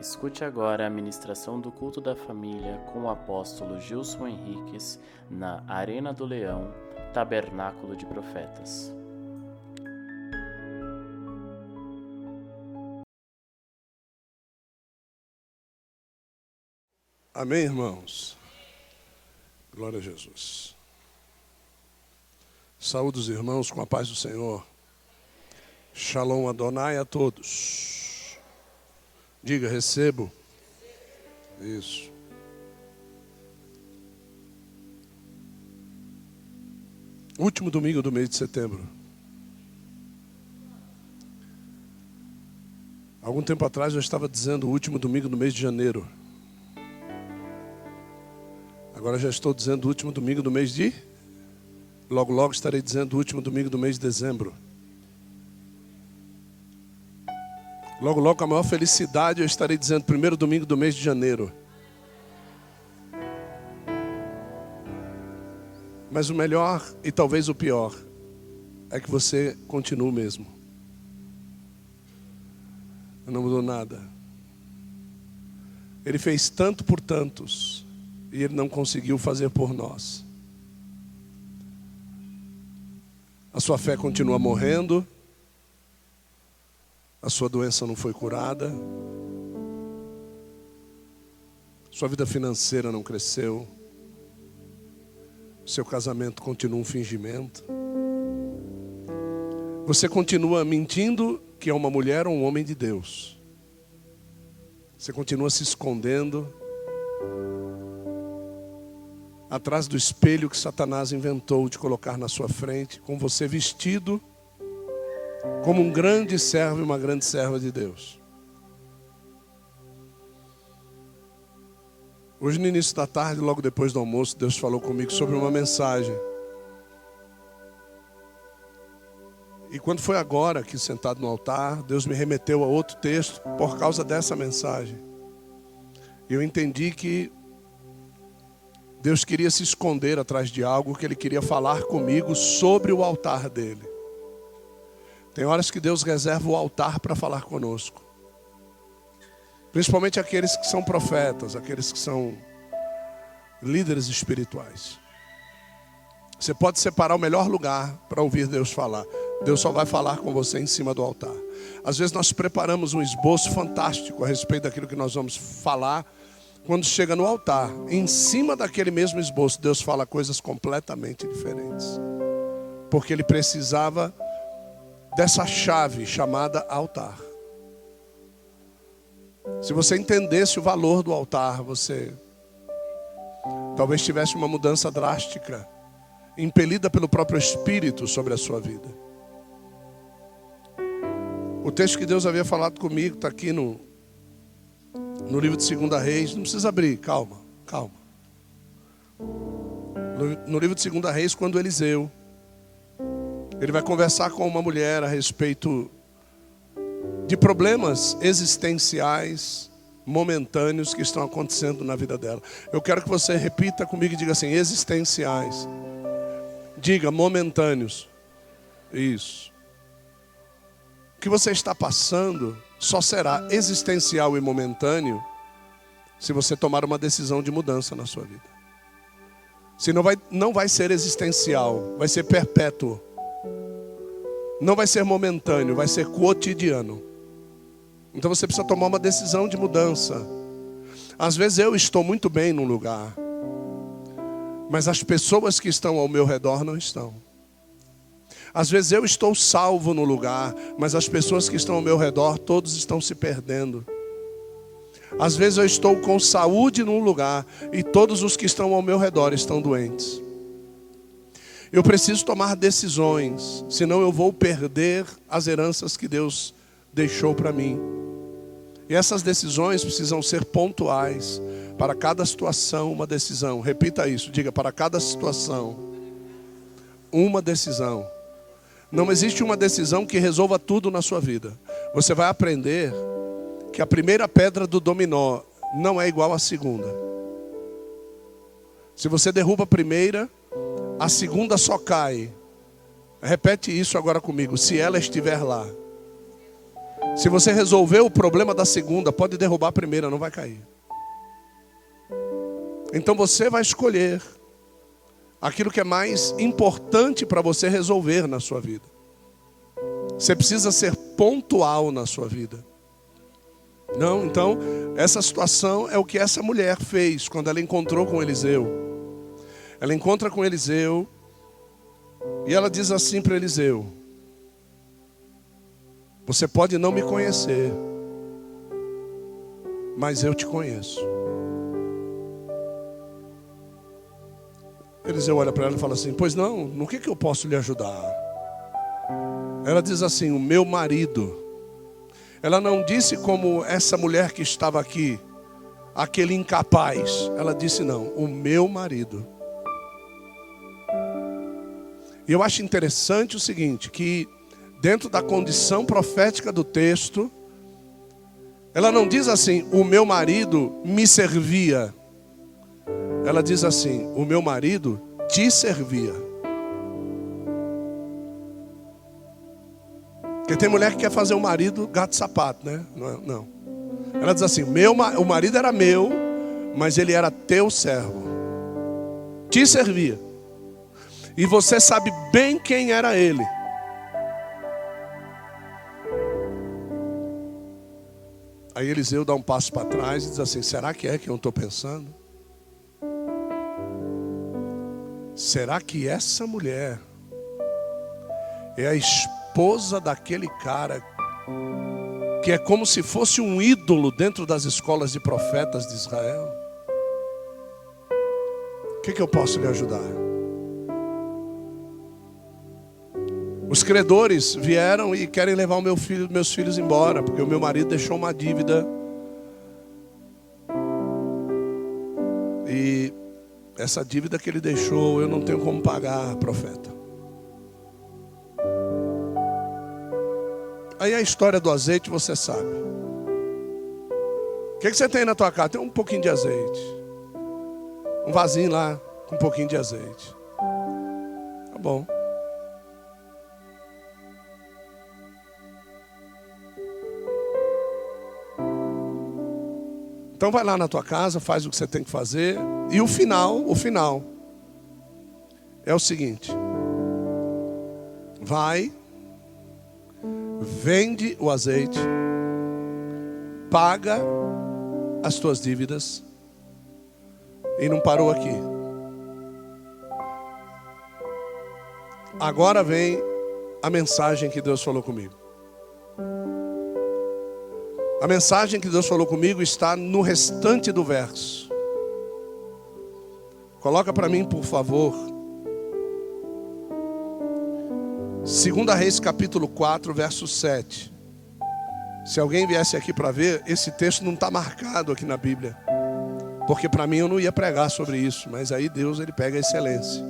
Escute agora a ministração do culto da família com o apóstolo Gilson Henriques na Arena do Leão, Tabernáculo de Profetas. Amém, irmãos? Glória a Jesus. Saúde os irmãos com a paz do Senhor. Shalom Adonai a todos. Diga, recebo. Isso. Último domingo do mês de setembro. Algum tempo atrás eu estava dizendo o último domingo do mês de janeiro. Agora já estou dizendo o último domingo do mês de. Logo, logo estarei dizendo o último domingo do mês de dezembro. Logo, logo, com a maior felicidade, eu estarei dizendo primeiro domingo do mês de janeiro. Mas o melhor e talvez o pior é que você continua o mesmo. Não mudou nada. Ele fez tanto por tantos e ele não conseguiu fazer por nós. A sua fé continua morrendo, a sua doença não foi curada, sua vida financeira não cresceu, seu casamento continua um fingimento. Você continua mentindo que é uma mulher ou um homem de Deus. Você continua se escondendo atrás do espelho que Satanás inventou de colocar na sua frente, com você vestido como um grande servo e uma grande serva de Deus. Hoje, no início da tarde, logo depois do almoço, Deus falou comigo sobre uma mensagem. E quando foi agora, aqui sentado no altar, Deus me remeteu a outro texto por causa dessa mensagem. E eu entendi que Deus queria se esconder atrás de algo que Ele queria falar comigo sobre o altar dele. Tem horas que Deus reserva o altar para falar conosco. Principalmente aqueles que são profetas, aqueles que são líderes espirituais. Você pode separar o melhor lugar para ouvir Deus falar. Deus só vai falar com você em cima do altar. Às vezes nós preparamos um esboço fantástico a respeito daquilo que nós vamos falar quando chega no altar, em cima daquele mesmo esboço, Deus fala coisas completamente diferentes. Porque ele precisava dessa chave chamada altar. Se você entendesse o valor do altar, você talvez tivesse uma mudança drástica, impelida pelo próprio Espírito sobre a sua vida. O texto que Deus havia falado comigo está aqui no no livro de Segunda Reis, não precisa abrir, calma, calma. No, no livro de Segunda Reis, quando Eliseu, ele vai conversar com uma mulher a respeito de problemas existenciais, momentâneos que estão acontecendo na vida dela. Eu quero que você repita comigo e diga assim: existenciais. Diga momentâneos. Isso. O que você está passando só será existencial e momentâneo se você tomar uma decisão de mudança na sua vida. Se não vai, não vai ser existencial, vai ser perpétuo. Não vai ser momentâneo, vai ser cotidiano. Então você precisa tomar uma decisão de mudança. Às vezes eu estou muito bem num lugar, mas as pessoas que estão ao meu redor não estão. Às vezes eu estou salvo no lugar, mas as pessoas que estão ao meu redor, todos estão se perdendo. Às vezes eu estou com saúde num lugar e todos os que estão ao meu redor estão doentes. Eu preciso tomar decisões, senão eu vou perder as heranças que Deus deixou para mim. E essas decisões precisam ser pontuais. Para cada situação, uma decisão. Repita isso, diga: para cada situação, uma decisão. Não existe uma decisão que resolva tudo na sua vida. Você vai aprender que a primeira pedra do dominó não é igual à segunda. Se você derruba a primeira, a segunda só cai. Repete isso agora comigo. Se ela estiver lá. Se você resolver o problema da segunda, pode derrubar a primeira, não vai cair. Então você vai escolher aquilo que é mais importante para você resolver na sua vida. Você precisa ser pontual na sua vida. Não, então, essa situação é o que essa mulher fez quando ela encontrou com Eliseu. Ela encontra com Eliseu e ela diz assim para Eliseu: Você pode não me conhecer, mas eu te conheço. Eliseu olha para ela e fala assim: Pois não, no que, que eu posso lhe ajudar? Ela diz assim: O meu marido. Ela não disse como essa mulher que estava aqui, aquele incapaz. Ela disse: Não, o meu marido. E eu acho interessante o seguinte: que dentro da condição profética do texto, ela não diz assim, o meu marido me servia. Ela diz assim: O meu marido te servia. Porque tem mulher que quer fazer o marido gato sapato, né? Não. É, não. Ela diz assim: meu, O marido era meu, mas ele era teu servo. Te servia. E você sabe bem quem era ele. Aí Eliseu dá um passo para trás e diz assim: Será que é que eu estou pensando? Será que essa mulher é a esposa daquele cara que é como se fosse um ídolo dentro das escolas de profetas de Israel? O que, que eu posso lhe ajudar? Os credores vieram e querem levar o meu filho, meus filhos embora, porque o meu marido deixou uma dívida. E essa dívida que ele deixou, eu não tenho como pagar, profeta. Aí a história do azeite você sabe. O que, que você tem na tua casa? Tem um pouquinho de azeite. Um vasinho lá com um pouquinho de azeite. Tá bom. Então vai lá na tua casa, faz o que você tem que fazer. E o final, o final é o seguinte: vai, vende o azeite, paga as tuas dívidas. E não parou aqui. Agora vem a mensagem que Deus falou comigo. A mensagem que Deus falou comigo está no restante do verso. Coloca para mim, por favor. Segunda Reis capítulo 4, verso 7. Se alguém viesse aqui para ver, esse texto não está marcado aqui na Bíblia. Porque para mim eu não ia pregar sobre isso, mas aí Deus ele pega a excelência.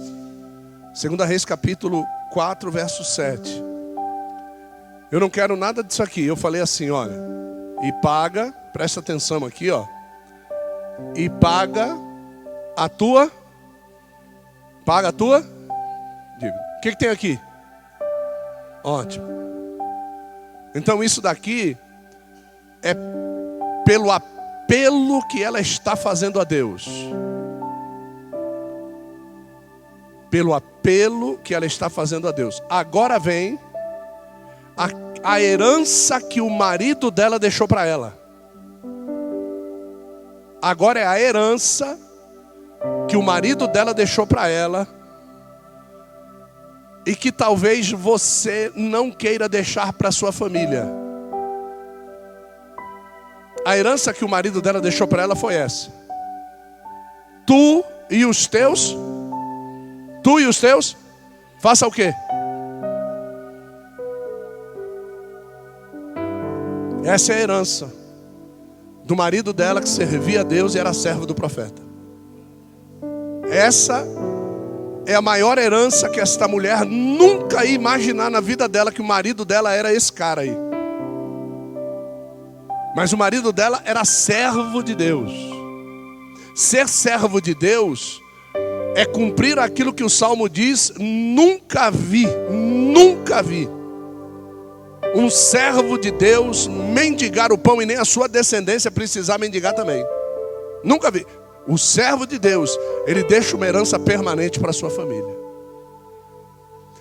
Segunda Reis capítulo 4, verso 7. Eu não quero nada disso aqui. Eu falei assim, olha, e paga, presta atenção aqui, ó. E paga a tua paga a tua. O que, que tem aqui? Ótimo. Então isso daqui é pelo apelo que ela está fazendo a Deus. Pelo apelo que ela está fazendo a Deus. Agora vem a a herança que o marido dela deixou para ela. Agora é a herança que o marido dela deixou para ela e que talvez você não queira deixar para sua família. A herança que o marido dela deixou para ela foi essa: Tu e os teus, tu e os teus, faça o quê? Essa é a herança do marido dela que servia a Deus e era servo do profeta. Essa é a maior herança que esta mulher nunca ia imaginar na vida dela que o marido dela era esse cara aí. Mas o marido dela era servo de Deus. Ser servo de Deus é cumprir aquilo que o salmo diz: nunca vi, nunca vi um servo de Deus mendigar o pão e nem a sua descendência precisar mendigar também. Nunca vi. O servo de Deus, ele deixa uma herança permanente para a sua família.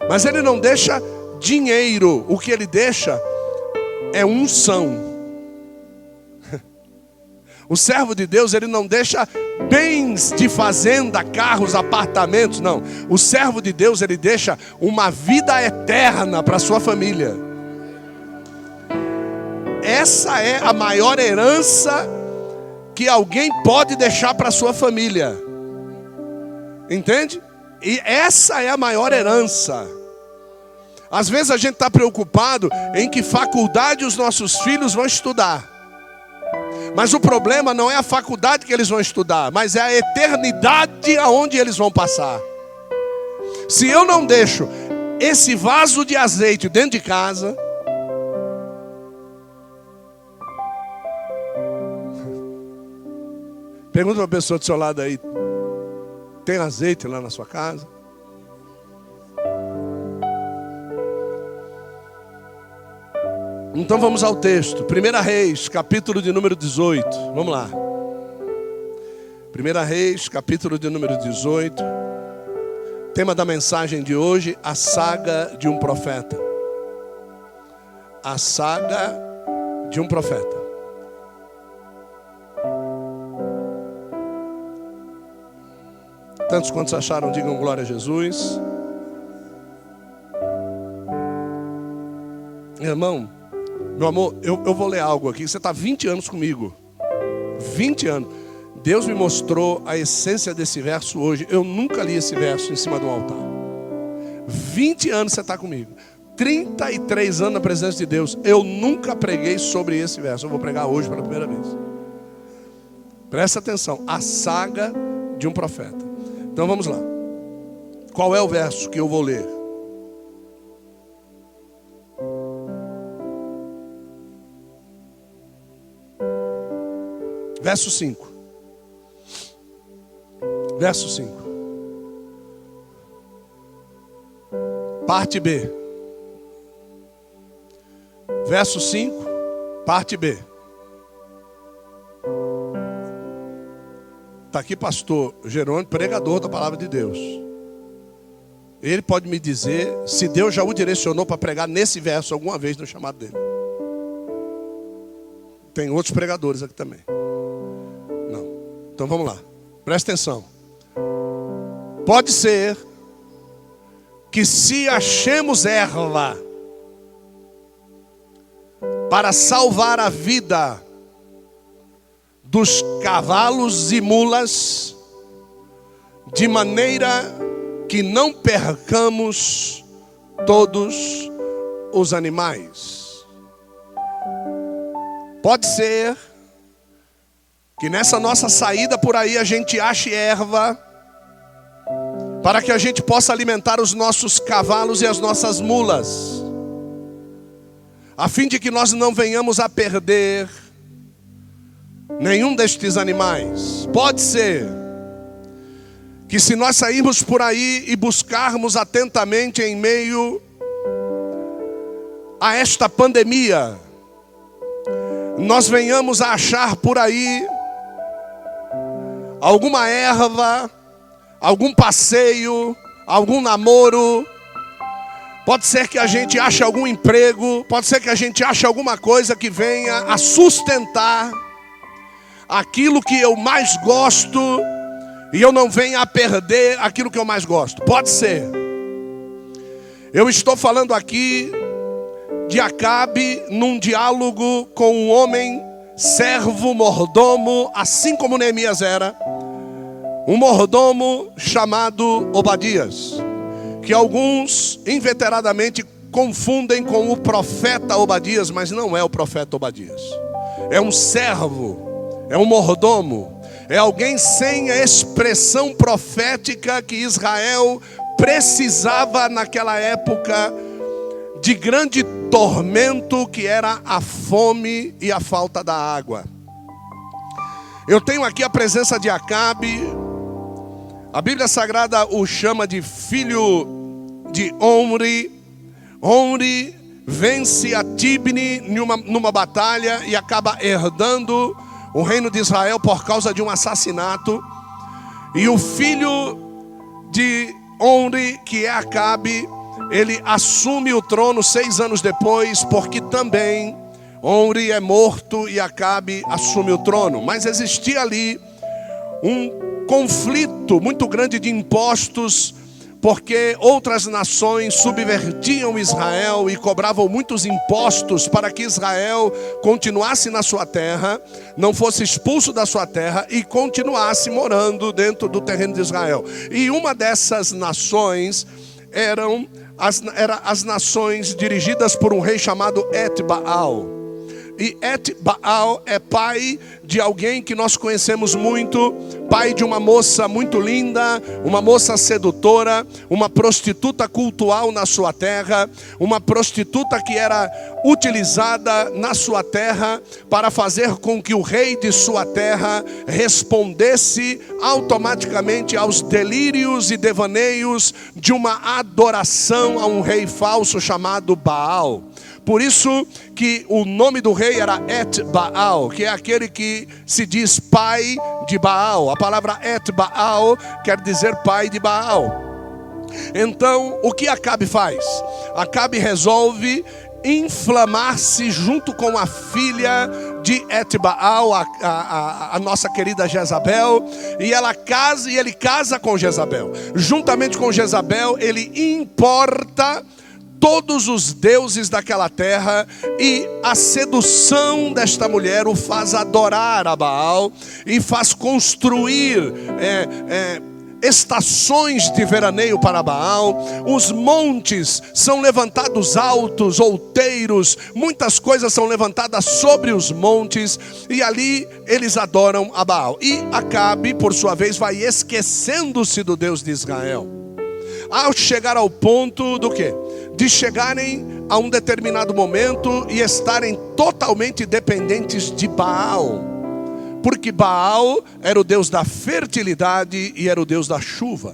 Mas ele não deixa dinheiro, o que ele deixa é unção. O servo de Deus, ele não deixa bens de fazenda, carros, apartamentos, não. O servo de Deus, ele deixa uma vida eterna para sua família. Essa é a maior herança que alguém pode deixar para sua família. Entende? E essa é a maior herança. Às vezes a gente está preocupado em que faculdade os nossos filhos vão estudar. Mas o problema não é a faculdade que eles vão estudar, mas é a eternidade aonde eles vão passar. Se eu não deixo esse vaso de azeite dentro de casa, pergunta para a pessoa do seu lado aí: tem azeite lá na sua casa? Então vamos ao texto. 1 Reis, capítulo de número 18. Vamos lá. 1 Reis, capítulo de número 18. Tema da mensagem de hoje: a saga de um profeta. A saga de um profeta. Tantos quantos acharam, digam glória a Jesus. Irmão, meu amor, eu, eu vou ler algo aqui. Você está 20 anos comigo. 20 anos. Deus me mostrou a essência desse verso hoje. Eu nunca li esse verso em cima do altar. 20 anos você está comigo. 33 anos na presença de Deus. Eu nunca preguei sobre esse verso. Eu vou pregar hoje pela primeira vez. Presta atenção. A saga de um profeta. Então vamos lá. Qual é o verso que eu vou ler? Verso 5. Verso 5. Parte B. Verso 5, parte B. Está aqui, pastor Jerônimo, pregador da palavra de Deus. Ele pode me dizer se Deus já o direcionou para pregar nesse verso alguma vez no chamado dele. Tem outros pregadores aqui também. Então vamos lá, presta atenção. Pode ser que se achemos erva para salvar a vida dos cavalos e mulas, de maneira que não percamos todos os animais. Pode ser que nessa nossa saída por aí a gente ache erva, para que a gente possa alimentar os nossos cavalos e as nossas mulas, a fim de que nós não venhamos a perder nenhum destes animais. Pode ser que se nós sairmos por aí e buscarmos atentamente em meio a esta pandemia, nós venhamos a achar por aí alguma erva, algum passeio, algum namoro. Pode ser que a gente ache algum emprego, pode ser que a gente ache alguma coisa que venha a sustentar aquilo que eu mais gosto e eu não venha a perder aquilo que eu mais gosto. Pode ser. Eu estou falando aqui de Acabe num diálogo com um homem servo, mordomo, assim como Neemias era, um mordomo chamado Obadias, que alguns inveteradamente confundem com o profeta Obadias, mas não é o profeta Obadias. É um servo, é um mordomo, é alguém sem a expressão profética que Israel precisava naquela época de grande tormento que era a fome e a falta da água. Eu tenho aqui a presença de Acabe. A Bíblia Sagrada o chama de filho de Omri. Omri vence a Tibni numa, numa batalha e acaba herdando o reino de Israel por causa de um assassinato. E o filho de Onri, que é Acabe, ele assume o trono seis anos depois, porque também Onri é morto e Acabe assume o trono. Mas existia ali um conflito muito grande de impostos porque outras nações subvertiam Israel e cobravam muitos impostos para que Israel continuasse na sua terra, não fosse expulso da sua terra e continuasse morando dentro do terreno de Israel. E uma dessas nações eram as, era as nações dirigidas por um rei chamado Etbaal. E Et Baal é pai de alguém que nós conhecemos muito, pai de uma moça muito linda, uma moça sedutora, uma prostituta cultual na sua terra, uma prostituta que era utilizada na sua terra para fazer com que o rei de sua terra respondesse automaticamente aos delírios e devaneios de uma adoração a um rei falso chamado Baal. Por isso que o nome do rei era Et Baal, que é aquele que se diz pai de Baal. A palavra Et Baal quer dizer pai de Baal. Então, o que Acabe faz? Acabe resolve inflamar-se junto com a filha de Etbaal, a, a, a, nossa querida Jezabel, e ela casa e ele casa com Jezabel. Juntamente com Jezabel, ele importa todos os deuses daquela terra, e a sedução desta mulher o faz adorar a Baal e faz construir é, é, estações de veraneio para Baal, os montes são levantados altos, outeiros, muitas coisas são levantadas sobre os montes, e ali eles adoram a Baal. E Acabe, por sua vez, vai esquecendo-se do Deus de Israel. Ao chegar ao ponto do que? De chegarem a um determinado momento e estarem totalmente dependentes de Baal. Porque Baal era o Deus da fertilidade e era o Deus da chuva.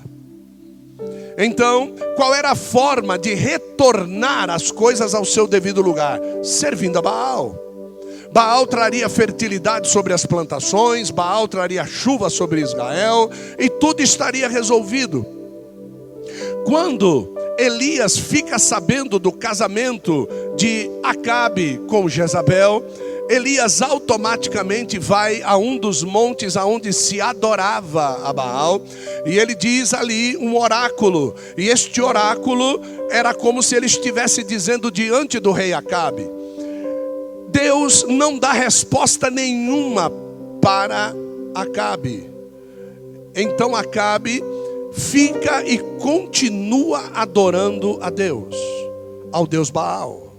Então, qual era a forma de retornar as coisas ao seu devido lugar? Servindo a Baal. Baal traria fertilidade sobre as plantações, Baal traria chuva sobre Israel, e tudo estaria resolvido. Quando Elias fica sabendo do casamento de Acabe com Jezabel, Elias automaticamente vai a um dos montes aonde se adorava a Baal, e ele diz ali um oráculo, e este oráculo era como se ele estivesse dizendo diante do rei Acabe. Deus não dá resposta nenhuma para Acabe. Então Acabe fica e continua adorando a Deus, ao Deus Baal.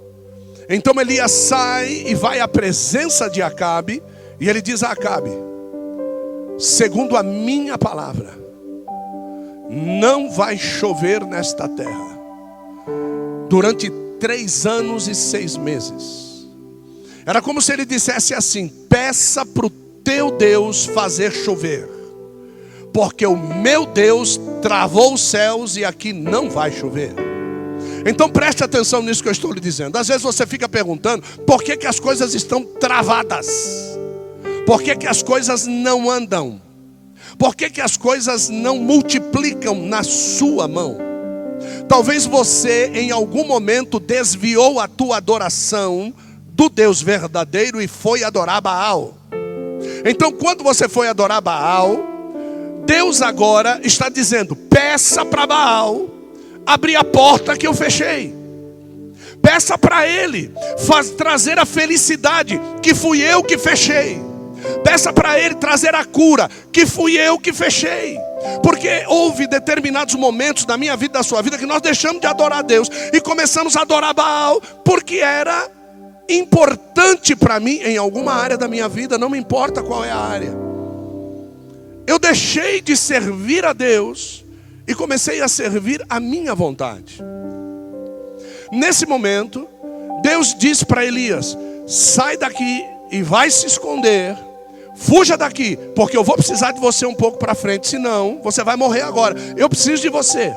Então Elias sai e vai à presença de Acabe, e ele diz a Acabe: segundo a minha palavra, não vai chover nesta terra durante três anos e seis meses. Era como se ele dissesse assim: peça para o teu Deus fazer chover porque o meu Deus travou os céus e aqui não vai chover. Então preste atenção nisso que eu estou lhe dizendo. Às vezes você fica perguntando por que, que as coisas estão travadas, por que, que as coisas não andam, por que, que as coisas não multiplicam na sua mão. Talvez você em algum momento desviou a tua adoração do Deus verdadeiro e foi adorar Baal. Então, quando você foi adorar Baal, Deus agora está dizendo: peça para Baal abrir a porta que eu fechei. Peça para ele faz, trazer a felicidade que fui eu que fechei. Peça para ele trazer a cura que fui eu que fechei. Porque houve determinados momentos da minha vida, da sua vida, que nós deixamos de adorar a Deus e começamos a adorar Baal, porque era importante para mim em alguma área da minha vida, não me importa qual é a área. Eu deixei de servir a Deus e comecei a servir a minha vontade. Nesse momento, Deus disse para Elias: sai daqui e vai se esconder. Fuja daqui, porque eu vou precisar de você um pouco para frente, senão você vai morrer agora. Eu preciso de você.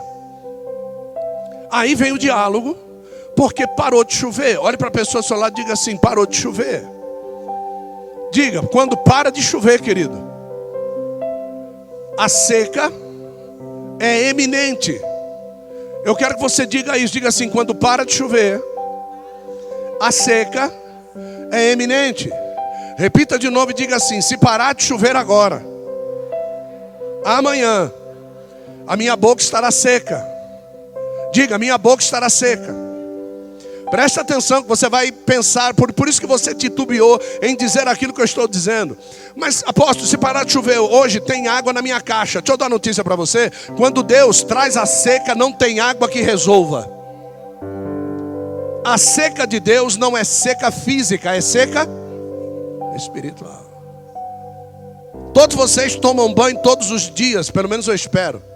Aí vem o diálogo Porque parou de chover. Olhe para a pessoa ao seu lado e diga assim: parou de chover. Diga, quando para de chover, querido, a seca é eminente. Eu quero que você diga isso, diga assim: quando para de chover, a seca é eminente. Repita de novo e diga assim: se parar de chover agora, amanhã, a minha boca estará seca. Diga, minha boca estará seca. Presta atenção que você vai pensar, por, por isso que você titubeou em dizer aquilo que eu estou dizendo. Mas, apóstolo, se parar de chover hoje, tem água na minha caixa. Deixa eu dar notícia para você. Quando Deus traz a seca, não tem água que resolva. A seca de Deus não é seca física, é seca espiritual. Todos vocês tomam banho todos os dias, pelo menos eu espero.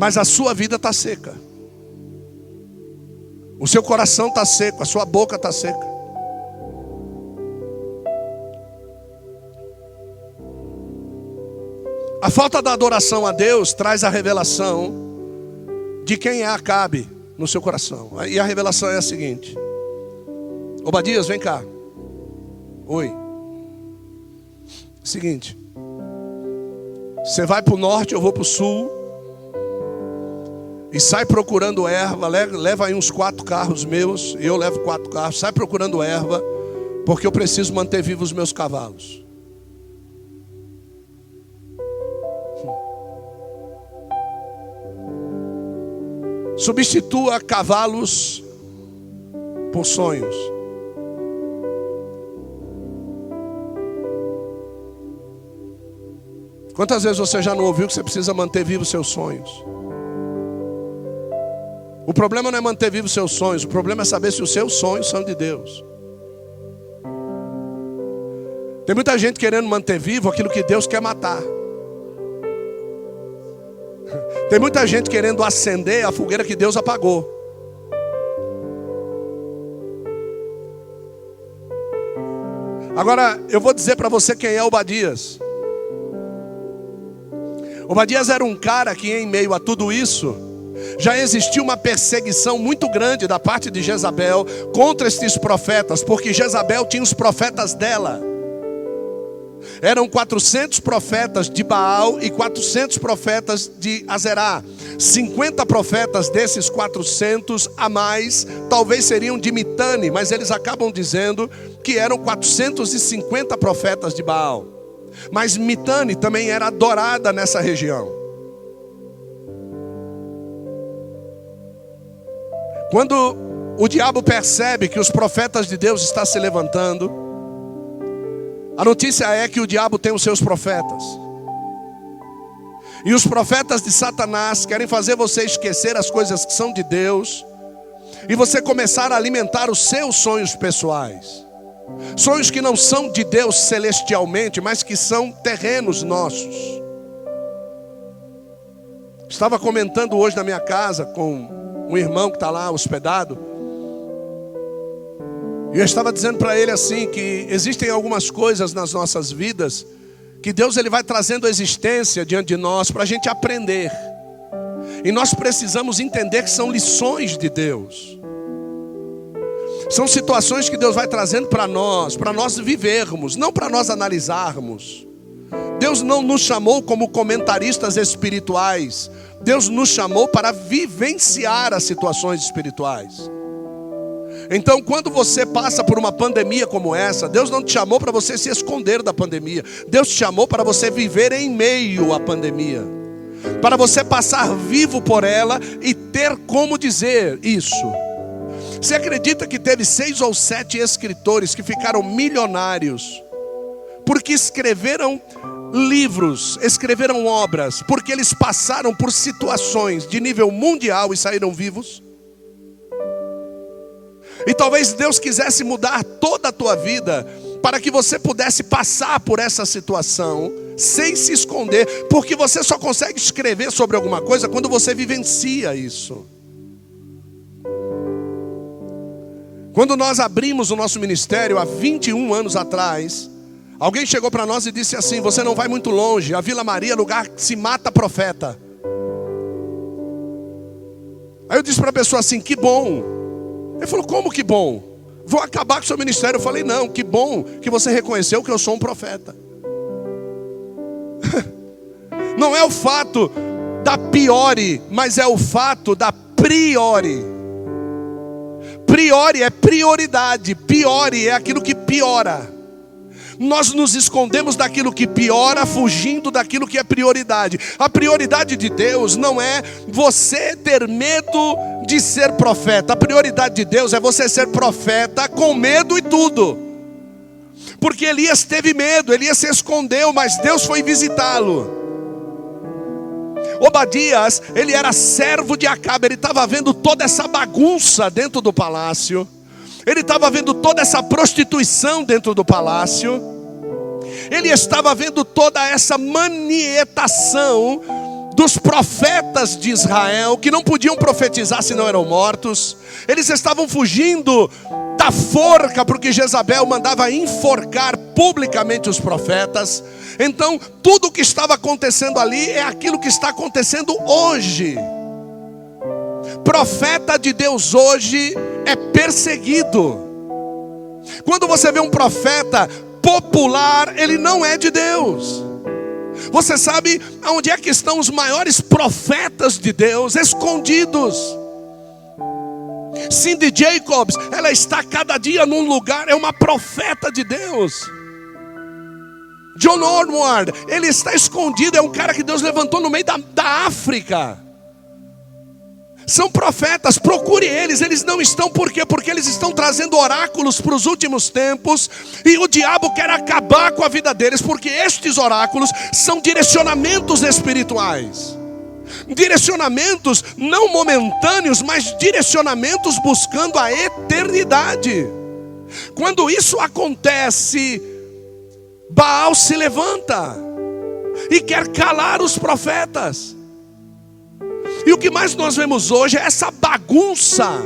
Mas a sua vida está seca. O seu coração está seco, a sua boca está seca. A falta da adoração a Deus traz a revelação de quem é Acabe no seu coração. E a revelação é a seguinte: Obadias, vem cá. Oi. Seguinte. Você vai para o norte, eu vou para o sul. E sai procurando erva, leva aí uns quatro carros meus, eu levo quatro carros, sai procurando erva, porque eu preciso manter vivos os meus cavalos. Substitua cavalos por sonhos. Quantas vezes você já não ouviu que você precisa manter vivos seus sonhos? O problema não é manter vivos seus sonhos, o problema é saber se os seus sonhos são de Deus. Tem muita gente querendo manter vivo aquilo que Deus quer matar. Tem muita gente querendo acender a fogueira que Deus apagou. Agora, eu vou dizer para você quem é Obadias. Obadias era um cara que, em meio a tudo isso, já existia uma perseguição muito grande da parte de Jezabel contra estes profetas, porque Jezabel tinha os profetas dela. Eram 400 profetas de Baal e 400 profetas de Azerá. 50 profetas desses 400 a mais, talvez seriam de Mitane, mas eles acabam dizendo que eram 450 profetas de Baal. Mas Mitane também era adorada nessa região. Quando o diabo percebe que os profetas de Deus estão se levantando, a notícia é que o diabo tem os seus profetas. E os profetas de Satanás querem fazer você esquecer as coisas que são de Deus e você começar a alimentar os seus sonhos pessoais. Sonhos que não são de Deus celestialmente, mas que são terrenos nossos. Estava comentando hoje na minha casa com um irmão que está lá hospedado. E eu estava dizendo para ele assim que existem algumas coisas nas nossas vidas que Deus ele vai trazendo a existência diante de nós para a gente aprender. E nós precisamos entender que são lições de Deus. São situações que Deus vai trazendo para nós, para nós vivermos, não para nós analisarmos. Deus não nos chamou como comentaristas espirituais, Deus nos chamou para vivenciar as situações espirituais. Então, quando você passa por uma pandemia como essa, Deus não te chamou para você se esconder da pandemia. Deus te chamou para você viver em meio à pandemia. Para você passar vivo por ela e ter como dizer isso. Você acredita que teve seis ou sete escritores que ficaram milionários porque escreveram livros, escreveram obras, porque eles passaram por situações de nível mundial e saíram vivos? E talvez Deus quisesse mudar toda a tua vida para que você pudesse passar por essa situação sem se esconder, porque você só consegue escrever sobre alguma coisa quando você vivencia isso. Quando nós abrimos o nosso ministério há 21 anos atrás, Alguém chegou para nós e disse assim: Você não vai muito longe, a Vila Maria é lugar que se mata profeta. Aí eu disse para a pessoa assim: que bom. Ele falou: como que bom? Vou acabar com o seu ministério. Eu falei: não, que bom que você reconheceu que eu sou um profeta. Não é o fato da piore, mas é o fato da priori. Priori é prioridade, piore é aquilo que piora. Nós nos escondemos daquilo que piora, fugindo daquilo que é prioridade. A prioridade de Deus não é você ter medo de ser profeta. A prioridade de Deus é você ser profeta com medo e tudo. Porque Elias teve medo, Elias se escondeu, mas Deus foi visitá-lo. Obadias, ele era servo de Acabe, ele estava vendo toda essa bagunça dentro do palácio, ele estava vendo toda essa prostituição dentro do palácio, ele estava vendo toda essa manietação dos profetas de Israel, que não podiam profetizar se não eram mortos, eles estavam fugindo da forca, porque Jezabel mandava enforcar publicamente os profetas. Então, tudo o que estava acontecendo ali é aquilo que está acontecendo hoje. Profeta de Deus hoje é perseguido. Quando você vê um profeta popular, ele não é de Deus. Você sabe aonde é que estão os maiores profetas de Deus escondidos? Cindy Jacobs, ela está cada dia num lugar, é uma profeta de Deus. John Ormond, ele está escondido, é um cara que Deus levantou no meio da, da África. São profetas, procure eles, eles não estão por quê? Porque eles estão trazendo oráculos para os últimos tempos e o diabo quer acabar com a vida deles, porque estes oráculos são direcionamentos espirituais. Direcionamentos não momentâneos, mas direcionamentos buscando a eternidade. Quando isso acontece, Baal se levanta e quer calar os profetas. E o que mais nós vemos hoje é essa bagunça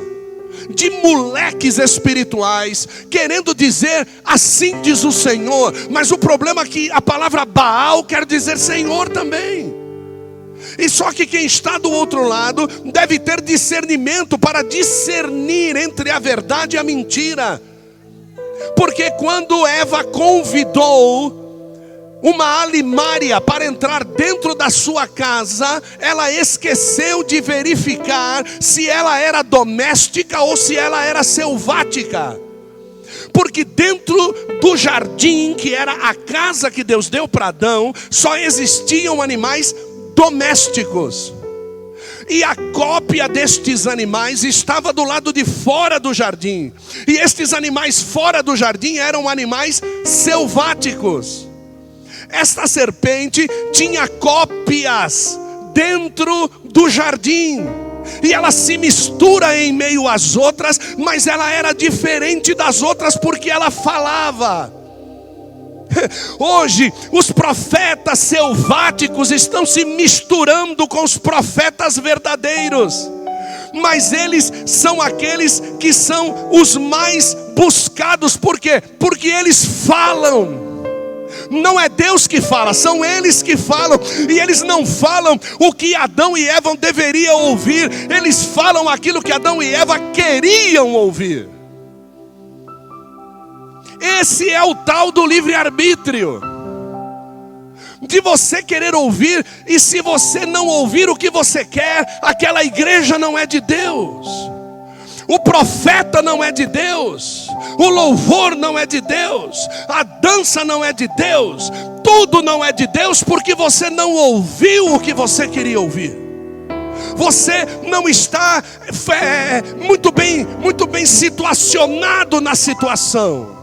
de moleques espirituais querendo dizer assim diz o Senhor, mas o problema é que a palavra Baal quer dizer Senhor também. E só que quem está do outro lado deve ter discernimento para discernir entre a verdade e a mentira. Porque quando Eva convidou uma alimária para entrar dentro da sua casa, ela esqueceu de verificar se ela era doméstica ou se ela era selvática. Porque dentro do jardim, que era a casa que Deus deu para Adão, só existiam animais domésticos. E a cópia destes animais estava do lado de fora do jardim. E estes animais fora do jardim eram animais selváticos. Esta serpente tinha cópias dentro do jardim. E ela se mistura em meio às outras, mas ela era diferente das outras porque ela falava. Hoje, os profetas selváticos estão se misturando com os profetas verdadeiros, mas eles são aqueles que são os mais buscados, por quê? Porque eles falam. Não é Deus que fala, são eles que falam, e eles não falam o que Adão e Eva deveriam ouvir, eles falam aquilo que Adão e Eva queriam ouvir. Esse é o tal do livre-arbítrio. De você querer ouvir, e se você não ouvir o que você quer, aquela igreja não é de Deus. O profeta não é de Deus, o louvor não é de Deus, a dança não é de Deus, tudo não é de Deus porque você não ouviu o que você queria ouvir. Você não está é, muito bem, muito bem situacionado na situação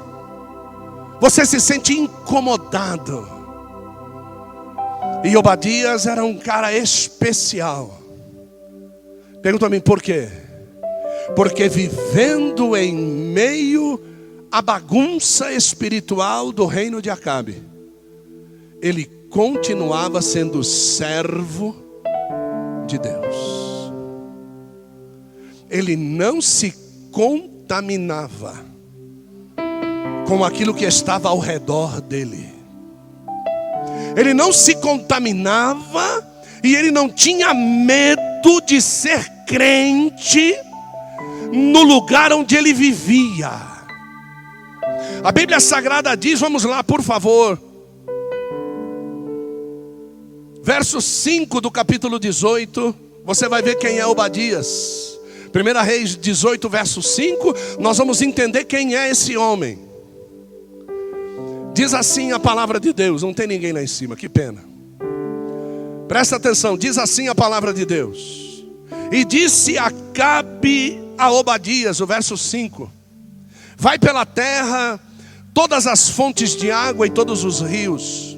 você se sente incomodado. E Obadias era um cara especial. Pergunta a mim por quê? Porque vivendo em meio à bagunça espiritual do reino de Acabe, ele continuava sendo servo de Deus. Ele não se contaminava com aquilo que estava ao redor dele. Ele não se contaminava e ele não tinha medo de ser crente no lugar onde ele vivia. A Bíblia Sagrada diz, vamos lá, por favor. Verso 5 do capítulo 18, você vai ver quem é Obadias. 1 Reis 18, verso 5, nós vamos entender quem é esse homem. Diz assim a palavra de Deus, não tem ninguém lá em cima, que pena. Presta atenção, diz assim a palavra de Deus. E disse Acabe a Obadias, o verso 5: Vai pela terra todas as fontes de água e todos os rios.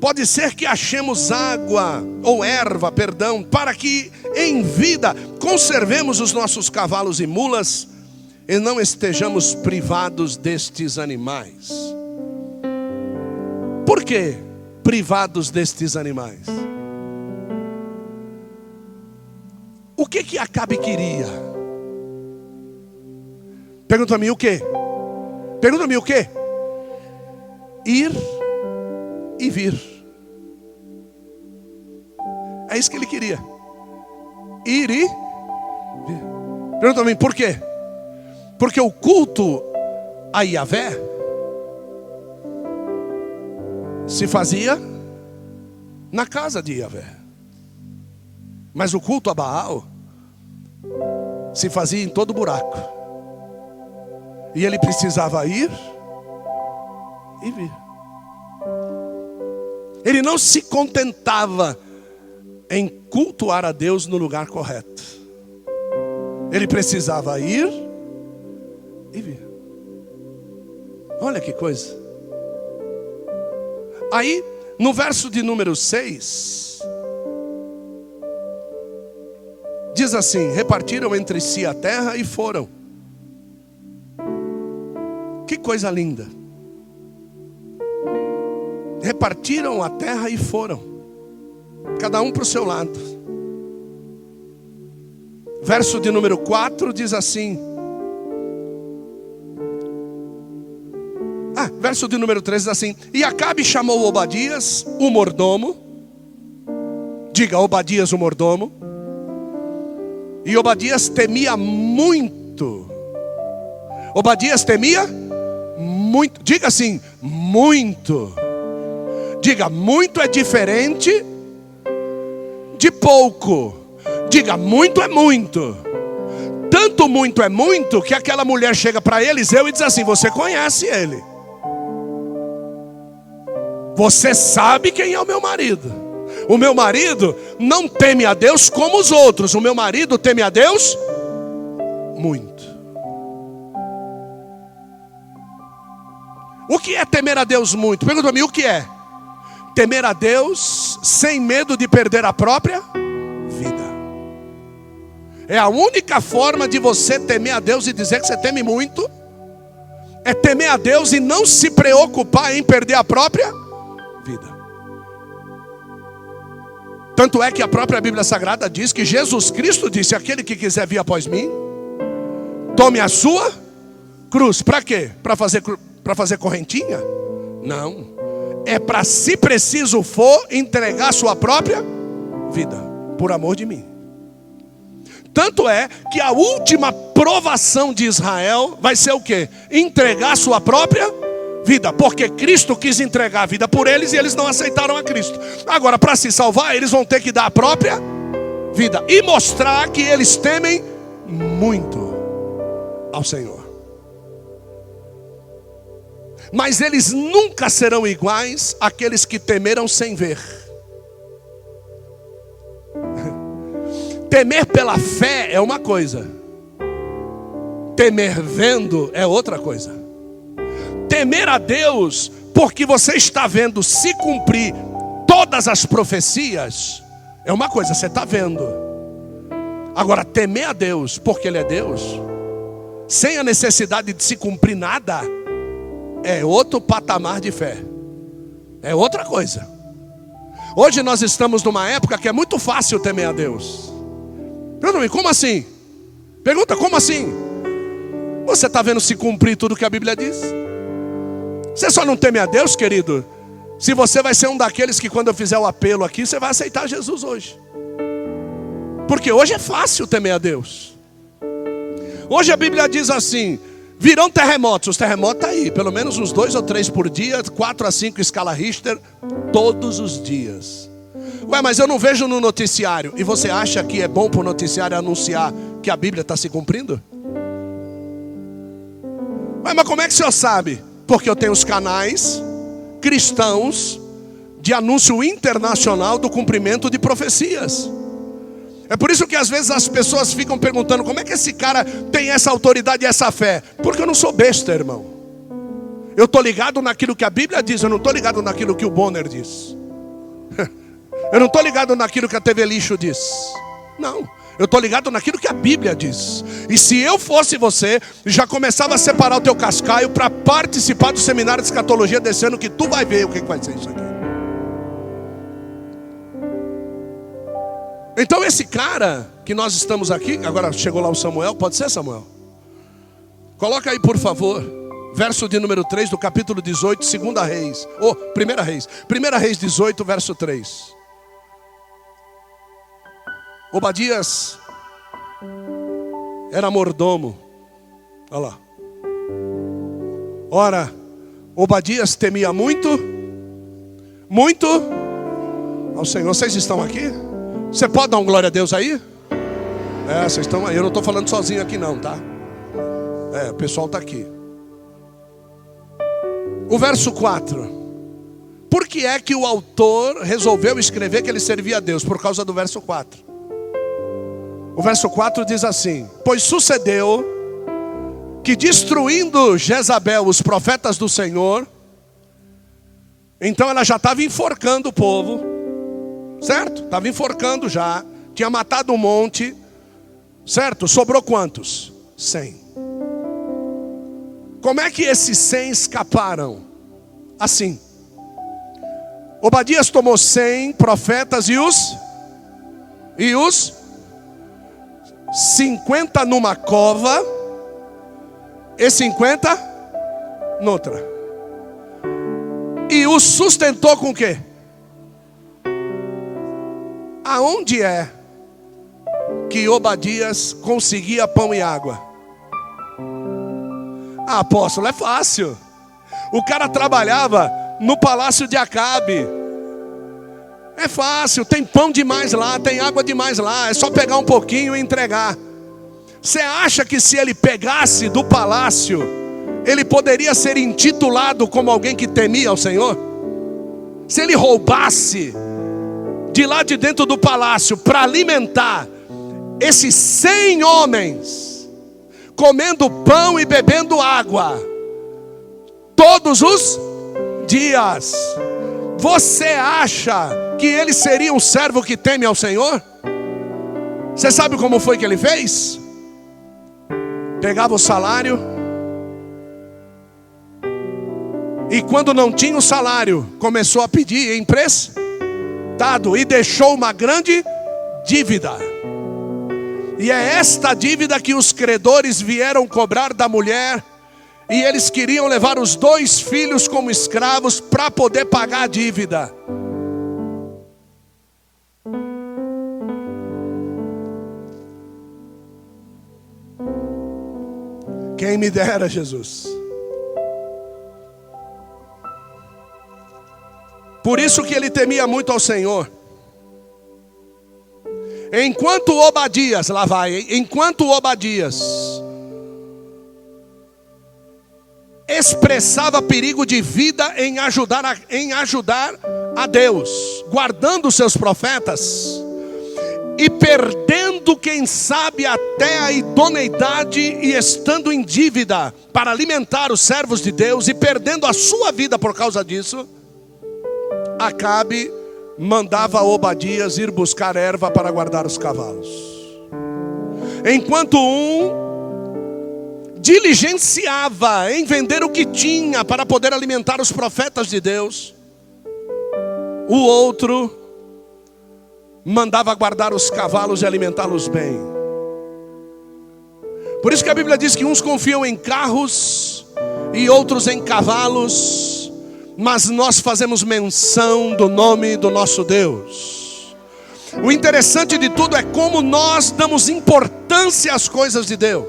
Pode ser que achemos água ou erva, perdão, para que em vida conservemos os nossos cavalos e mulas e não estejamos privados destes animais. Por que privados destes animais? O que que Acabe queria? Pergunta-me o que? Pergunta-me o que? Ir e vir. É isso que ele queria. Ir e vir. Pergunta-me por quê? Porque o culto a Yahvé se fazia na casa de Yahvé. Mas o culto a Baal se fazia em todo buraco. E ele precisava ir e vir. Ele não se contentava em cultuar a Deus no lugar correto. Ele precisava ir e vir. Olha que coisa. Aí, no verso de número 6, diz assim: repartiram entre si a terra e foram. Que coisa linda. Repartiram a terra e foram, cada um para o seu lado. Verso de número 4 diz assim: Ah, verso de número 13 diz assim: E Acabe chamou Obadias, o mordomo. Diga, Obadias, o mordomo. E Obadias temia muito. Obadias temia muito. Diga assim, muito. Diga, muito é diferente de pouco. Diga, muito é muito. Tanto muito é muito que aquela mulher chega para Eliseu e diz assim: Você conhece ele. Você sabe quem é o meu marido. O meu marido não teme a Deus como os outros. O meu marido teme a Deus muito. O que é temer a Deus muito? Pergunta me o que é? Temer a Deus sem medo de perder a própria vida. É a única forma de você temer a Deus e dizer que você teme muito. É temer a Deus e não se preocupar em perder a própria vida. Tanto é que a própria Bíblia Sagrada diz que Jesus Cristo disse: Aquele que quiser vir após mim, tome a sua cruz. Para quê? Para fazer, fazer correntinha? Não. É para, se preciso for, entregar sua própria vida, por amor de mim. Tanto é que a última provação de Israel vai ser o que? Entregar sua própria vida, porque Cristo quis entregar a vida por eles e eles não aceitaram a Cristo. Agora, para se salvar, eles vão ter que dar a própria vida e mostrar que eles temem muito ao Senhor. Mas eles nunca serão iguais àqueles que temeram sem ver. Temer pela fé é uma coisa, temer vendo é outra coisa temer a Deus, porque você está vendo se cumprir todas as profecias, é uma coisa, você está vendo. Agora, temer a Deus, porque Ele é Deus, sem a necessidade de se cumprir nada, é outro patamar de fé, é outra coisa. Hoje nós estamos numa época que é muito fácil temer a Deus. Pergunta-me, como assim? Pergunta, como assim? Você está vendo se cumprir tudo que a Bíblia diz? Você só não teme a Deus, querido, se você vai ser um daqueles que quando eu fizer o apelo aqui, você vai aceitar Jesus hoje. Porque hoje é fácil temer a Deus. Hoje a Bíblia diz assim: virão terremotos. Os terremotos estão tá aí, pelo menos uns dois ou três por dia, quatro a cinco escala Richter, todos os dias. Ué, mas eu não vejo no noticiário. E você acha que é bom para o noticiário anunciar que a Bíblia está se cumprindo? Ué, mas como é que o senhor sabe? Porque eu tenho os canais cristãos de anúncio internacional do cumprimento de profecias. É por isso que às vezes as pessoas ficam perguntando: como é que esse cara tem essa autoridade e essa fé? Porque eu não sou besta, irmão. Eu estou ligado naquilo que a Bíblia diz, eu não estou ligado naquilo que o Bonner diz. Eu não estou ligado naquilo que a TV Lixo diz. Não. Eu estou ligado naquilo que a Bíblia diz. E se eu fosse você, já começava a separar o teu cascaio para participar do seminário de escatologia desse ano, que tu vai ver o que vai ser isso aqui. Então esse cara que nós estamos aqui, agora chegou lá o Samuel, pode ser Samuel? Coloca aí por favor, verso de número 3 do capítulo 18, segunda Reis, ou oh, primeira Reis, primeira Reis 18, verso 3. Obadias era mordomo. Olha lá. Ora, Obadias temia muito, muito ao Senhor. Vocês estão aqui? Você pode dar um glória a Deus aí? É, vocês estão aí. Eu não estou falando sozinho aqui, não, tá? É, o pessoal está aqui. O verso 4. Por que é que o autor resolveu escrever que ele servia a Deus? Por causa do verso 4. O verso 4 diz assim: Pois sucedeu que destruindo Jezabel os profetas do Senhor, então ela já estava enforcando o povo, certo? Estava enforcando já, tinha matado um monte, certo? Sobrou quantos? Cem. Como é que esses cem escaparam? Assim. Obadias tomou cem profetas e os e os 50 numa cova e 50 noutra. E o sustentou com o quê? Aonde é que Obadias conseguia pão e água? Ah, apóstolo, é fácil. O cara trabalhava no palácio de Acabe. É fácil, tem pão demais lá, tem água demais lá, é só pegar um pouquinho e entregar. Você acha que se ele pegasse do palácio, ele poderia ser intitulado como alguém que temia ao Senhor? Se ele roubasse de lá de dentro do palácio para alimentar esses cem homens, comendo pão e bebendo água, todos os dias, você acha que ele seria um servo que teme ao Senhor? Você sabe como foi que ele fez? Pegava o salário, e quando não tinha o salário, começou a pedir emprestado e deixou uma grande dívida. E é esta dívida que os credores vieram cobrar da mulher e eles queriam levar os dois filhos como escravos para poder pagar a dívida. Quem me dera, Jesus. Por isso que ele temia muito ao Senhor. Enquanto Obadias, lá vai, enquanto Obadias expressava perigo de vida em ajudar a, em ajudar a Deus, guardando seus profetas e perdendo, quem sabe, até a idoneidade e estando em dívida para alimentar os servos de Deus e perdendo a sua vida por causa disso, Acabe mandava Obadias ir buscar erva para guardar os cavalos. Enquanto um diligenciava em vender o que tinha para poder alimentar os profetas de Deus. O outro mandava guardar os cavalos e alimentá-los bem. Por isso que a Bíblia diz que uns confiam em carros e outros em cavalos, mas nós fazemos menção do nome do nosso Deus. O interessante de tudo é como nós damos importância às coisas de Deus.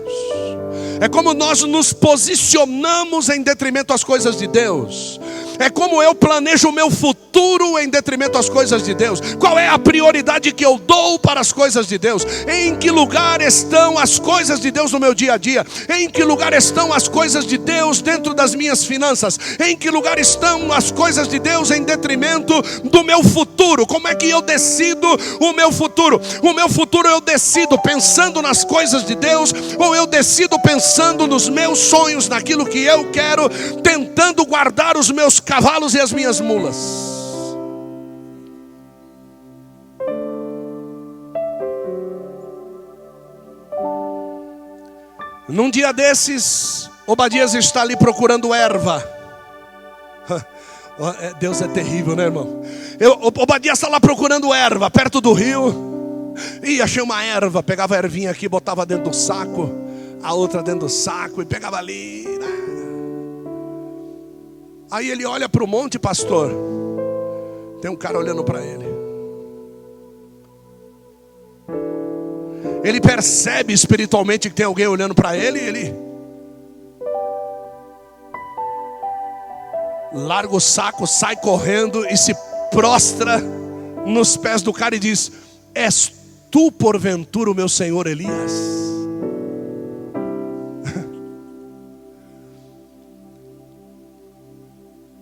É como nós nos posicionamos em detrimento às coisas de Deus é como eu planejo o meu futuro em detrimento às coisas de Deus. Qual é a prioridade que eu dou para as coisas de Deus? Em que lugar estão as coisas de Deus no meu dia a dia? Em que lugar estão as coisas de Deus dentro das minhas finanças? Em que lugar estão as coisas de Deus em detrimento do meu futuro? Como é que eu decido o meu futuro? O meu futuro eu decido pensando nas coisas de Deus ou eu decido pensando nos meus sonhos, naquilo que eu quero, tentando guardar os meus cavalos e as minhas mulas. Num dia desses, Obadias está ali procurando erva. É, Deus é terrível, né, irmão? Eu, Obadias está lá procurando erva, perto do rio. E achei uma erva, pegava a ervinha aqui, botava dentro do saco, a outra dentro do saco e pegava ali. Aí ele olha para o monte, pastor. Tem um cara olhando para ele. Ele percebe espiritualmente que tem alguém olhando para ele e ele larga o saco, sai correndo e se prostra nos pés do cara e diz: És tu porventura o meu senhor Elias?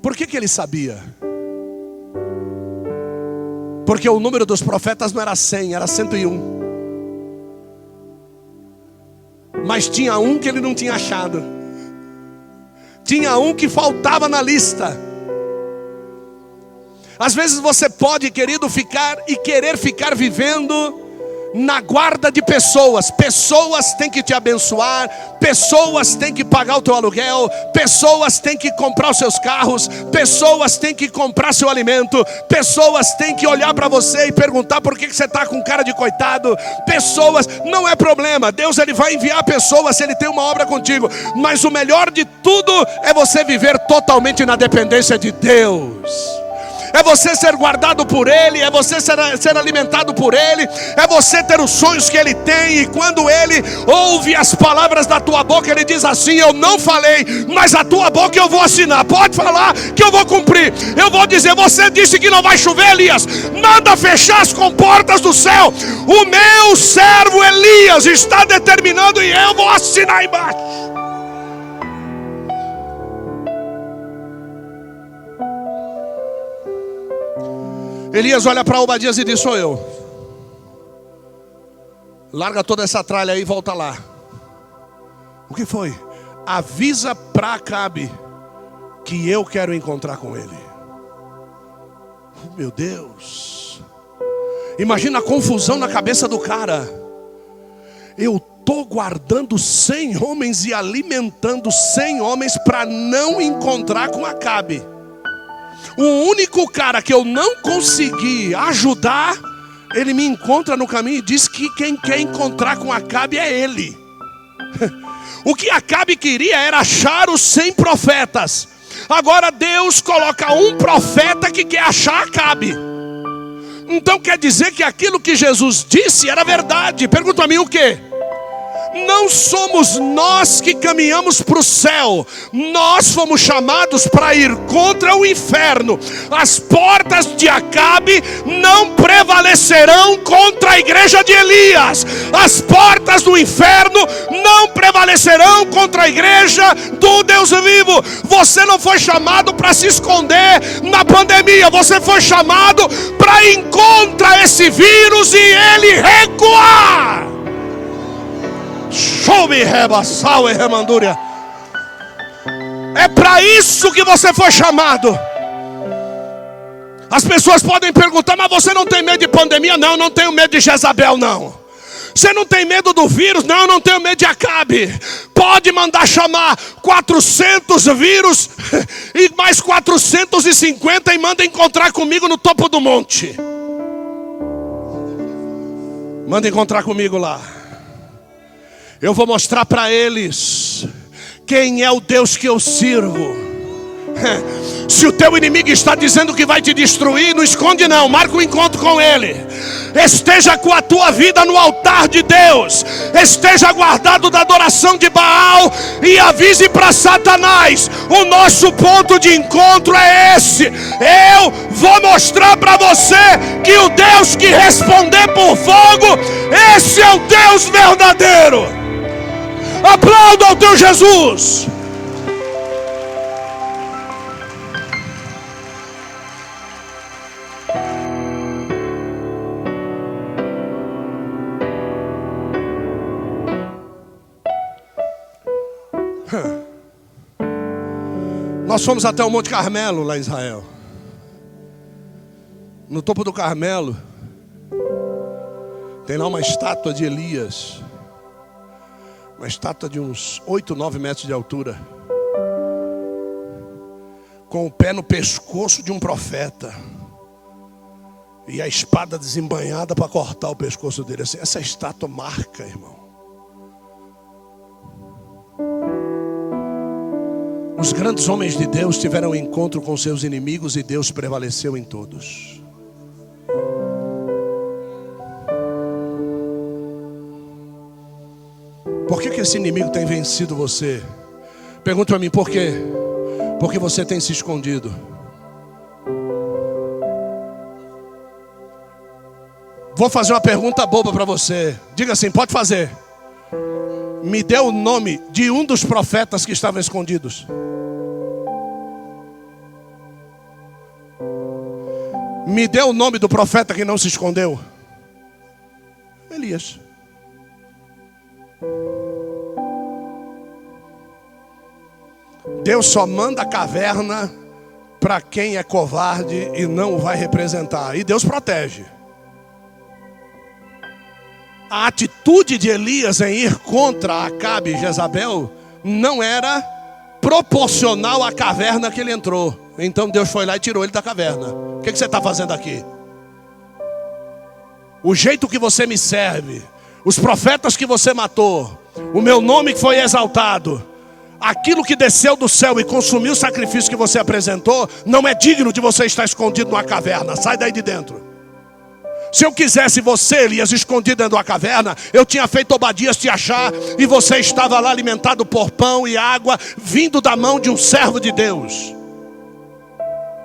Por que, que ele sabia? Porque o número dos profetas não era 100, era 101. Mas tinha um que ele não tinha achado. Tinha um que faltava na lista. Às vezes você pode, querido, ficar e querer ficar vivendo na guarda de pessoas. Pessoas têm que te abençoar, pessoas têm que pagar o teu aluguel, pessoas têm que comprar os seus carros, pessoas têm que comprar seu alimento, pessoas têm que olhar para você e perguntar por que você está com cara de coitado. Pessoas, não é problema, Deus ele vai enviar pessoas se ele tem uma obra contigo, mas o melhor de tudo é você viver totalmente na dependência de Deus é você ser guardado por Ele, é você ser, ser alimentado por Ele, é você ter os sonhos que Ele tem, e quando Ele ouve as palavras da tua boca, Ele diz assim: Eu não falei, mas a tua boca eu vou assinar. Pode falar que eu vou cumprir. Eu vou dizer: Você disse que não vai chover, Elias, manda fechar as comportas do céu. O meu servo Elias está determinando e eu vou assinar embaixo. Elias olha para Obadias e diz: Sou eu. Larga toda essa tralha aí e volta lá. O que foi? Avisa para Acabe que eu quero encontrar com ele. Meu Deus. Imagina a confusão na cabeça do cara. Eu estou guardando cem homens e alimentando cem homens para não encontrar com Acabe. O único cara que eu não consegui ajudar, ele me encontra no caminho e diz que quem quer encontrar com Acabe é ele. O que Acabe queria era achar os cem profetas. Agora Deus coloca um profeta que quer achar Acabe. Então quer dizer que aquilo que Jesus disse era verdade. Pergunta a mim o que? Não somos nós que caminhamos para o céu, nós fomos chamados para ir contra o inferno. As portas de Acabe não prevalecerão contra a igreja de Elias, as portas do inferno não prevalecerão contra a igreja do Deus vivo. Você não foi chamado para se esconder na pandemia, você foi chamado para encontrar esse vírus e ele recuar. Chove rebaçal e. É para isso que você foi chamado. As pessoas podem perguntar, mas você não tem medo de pandemia? Não, não tenho medo de Jezabel, não. Você não tem medo do vírus? Não, não tenho medo de Acabe. Pode mandar chamar 400 vírus e mais 450 e manda encontrar comigo no topo do monte. Manda encontrar comigo lá. Eu vou mostrar para eles quem é o Deus que eu sirvo. Se o teu inimigo está dizendo que vai te destruir, não esconde não, marca um encontro com ele. Esteja com a tua vida no altar de Deus. Esteja guardado da adoração de Baal e avise para Satanás: o nosso ponto de encontro é esse. Eu vou mostrar para você que o Deus que responder por fogo, esse é o Deus verdadeiro. Aplauda o teu Jesus. Nós fomos até o Monte Carmelo, lá em Israel. No topo do Carmelo, tem lá uma estátua de Elias. Uma estátua de uns 8, 9 metros de altura. Com o pé no pescoço de um profeta. E a espada desembanhada para cortar o pescoço dele. Essa estátua marca, irmão. Os grandes homens de Deus tiveram encontro com seus inimigos e Deus prevaleceu em todos. Por que, que esse inimigo tem vencido você? Pergunta para mim, por quê? Porque você tem se escondido. Vou fazer uma pergunta boba para você. Diga assim, pode fazer me deu o nome de um dos profetas que estavam escondidos. Me deu o nome do profeta que não se escondeu. Elias. Deus só manda caverna para quem é covarde e não vai representar. E Deus protege a atitude de Elias em ir contra Acabe e Jezabel não era proporcional à caverna que ele entrou. Então Deus foi lá e tirou ele da caverna. O que, que você está fazendo aqui? O jeito que você me serve, os profetas que você matou, o meu nome que foi exaltado, aquilo que desceu do céu e consumiu o sacrifício que você apresentou, não é digno de você estar escondido numa caverna. Sai daí de dentro. Se eu quisesse você, Elias, escondido dentro da caverna, eu tinha feito Obadias te achar e você estava lá alimentado por pão e água, vindo da mão de um servo de Deus.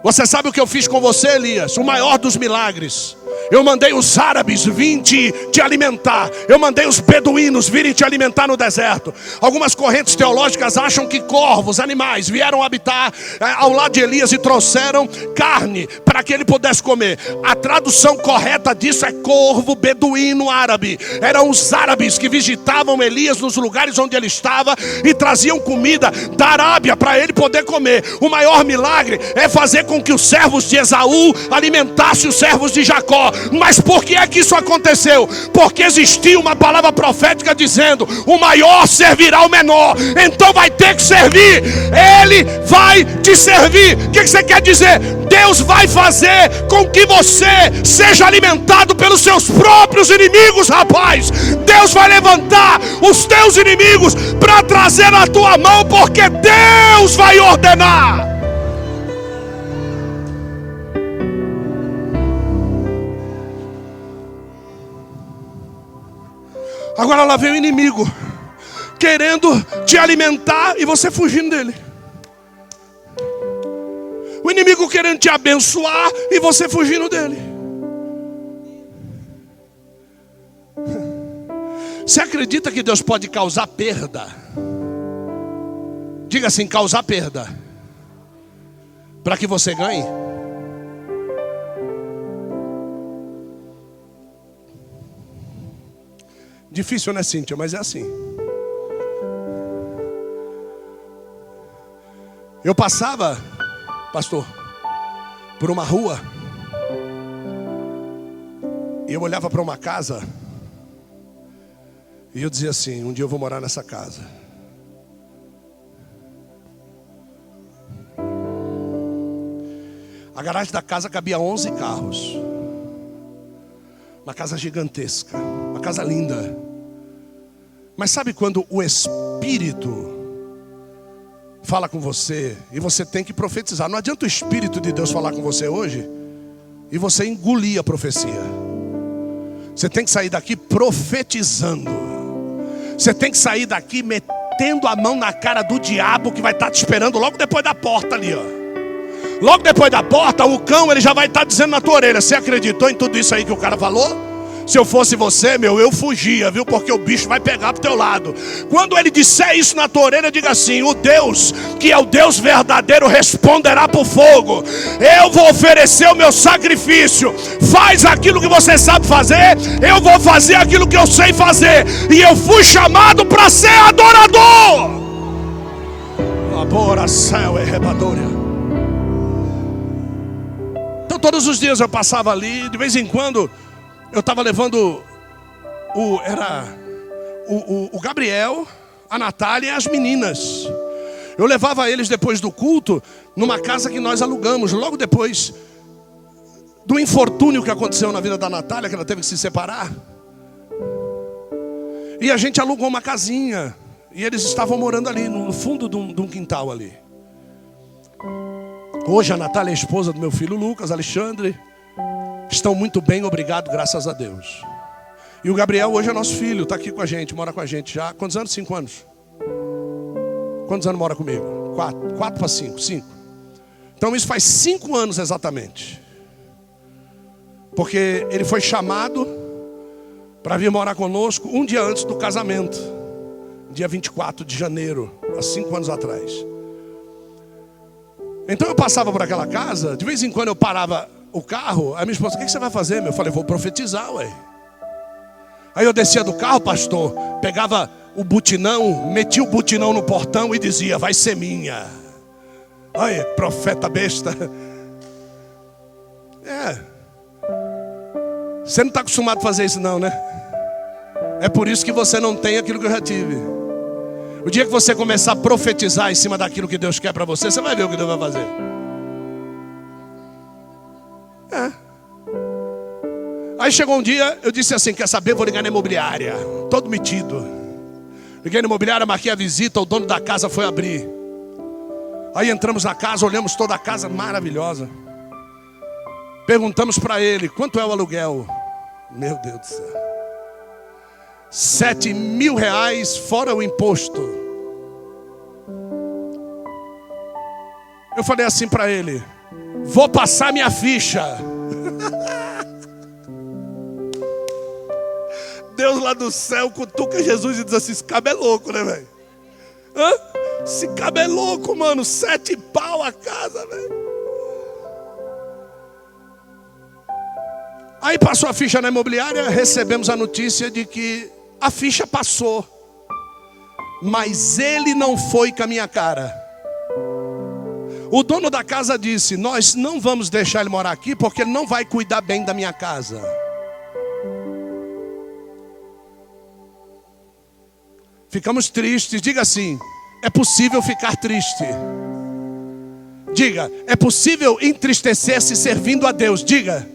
Você sabe o que eu fiz com você, Elias? O maior dos milagres. Eu mandei os árabes virem te, te alimentar. Eu mandei os beduínos virem te alimentar no deserto. Algumas correntes teológicas acham que corvos, animais, vieram habitar é, ao lado de Elias e trouxeram carne para que ele pudesse comer. A tradução correta disso é corvo beduíno árabe. Eram os árabes que visitavam Elias nos lugares onde ele estava e traziam comida da Arábia para ele poder comer. O maior milagre é fazer com que os servos de Esaú alimentassem os servos de Jacó. Mas por que é que isso aconteceu? Porque existia uma palavra profética dizendo: o maior servirá ao menor, então vai ter que servir, ele vai te servir. O que você quer dizer? Deus vai fazer com que você seja alimentado pelos seus próprios inimigos, rapaz. Deus vai levantar os teus inimigos para trazer na tua mão, porque Deus vai ordenar. Agora lá vem o inimigo, querendo te alimentar e você fugindo dele. O inimigo querendo te abençoar e você fugindo dele. Você acredita que Deus pode causar perda? Diga assim: causar perda, para que você ganhe? Difícil, né, Cíntia? Mas é assim. Eu passava, pastor, por uma rua. E eu olhava para uma casa. E eu dizia assim: um dia eu vou morar nessa casa. A garagem da casa cabia 11 carros. Uma casa gigantesca, uma casa linda. Mas sabe quando o Espírito fala com você e você tem que profetizar. Não adianta o Espírito de Deus falar com você hoje e você engolir a profecia. Você tem que sair daqui profetizando. Você tem que sair daqui metendo a mão na cara do diabo que vai estar te esperando logo depois da porta ali, ó. Logo depois da porta, o cão ele já vai estar dizendo na tua orelha: Você acreditou em tudo isso aí que o cara falou? Se eu fosse você, meu, eu fugia, viu? Porque o bicho vai pegar pro teu lado. Quando ele disser isso na tua orelha, diga assim: O Deus, que é o Deus verdadeiro, responderá por fogo. Eu vou oferecer o meu sacrifício. Faz aquilo que você sabe fazer, eu vou fazer aquilo que eu sei fazer. E eu fui chamado para ser adorador. Labora céu é rebadora. Então todos os dias eu passava ali, de vez em quando eu estava levando o era o, o, o, Gabriel, a Natália e as meninas. Eu levava eles depois do culto numa casa que nós alugamos, logo depois do infortúnio que aconteceu na vida da Natália, que ela teve que se separar. E a gente alugou uma casinha. E eles estavam morando ali, no fundo de um, de um quintal ali. Hoje a Natália é esposa do meu filho Lucas, Alexandre. Estão muito bem, obrigado, graças a Deus. E o Gabriel hoje é nosso filho, está aqui com a gente, mora com a gente já. Quantos anos? Cinco anos. Quantos anos mora comigo? Quatro. Quatro para cinco. Cinco. Então isso faz cinco anos exatamente. Porque ele foi chamado para vir morar conosco um dia antes do casamento. Dia 24 de janeiro, há cinco anos atrás. Então eu passava por aquela casa, de vez em quando eu parava o carro, a minha esposa, o que você vai fazer? Eu falei, vou profetizar, ué. Aí eu descia do carro, pastor, pegava o butinão, metia o butinão no portão e dizia, vai ser minha. Olha, profeta besta. É. Você não está acostumado a fazer isso, não, né? É por isso que você não tem aquilo que eu já tive. O dia que você começar a profetizar em cima daquilo que Deus quer para você, você vai ver o que Deus vai fazer. É. Aí chegou um dia, eu disse assim: Quer saber? Vou ligar na imobiliária. Todo metido. Liguei na imobiliária, marquei a visita. O dono da casa foi abrir. Aí entramos na casa, olhamos toda a casa maravilhosa. Perguntamos para ele: Quanto é o aluguel? Meu Deus do céu. Sete mil reais fora o imposto. Eu falei assim para ele: Vou passar minha ficha. Deus lá do céu cutuca Jesus e diz assim: esse cabo é louco, né, velho? Esse cabo é louco, mano. Sete pau a casa, velho. Aí passou a ficha na imobiliária, recebemos a notícia de que a ficha passou, mas ele não foi com a minha cara. O dono da casa disse: Nós não vamos deixar ele morar aqui porque ele não vai cuidar bem da minha casa. Ficamos tristes. Diga assim: É possível ficar triste. Diga: É possível entristecer-se servindo a Deus. Diga: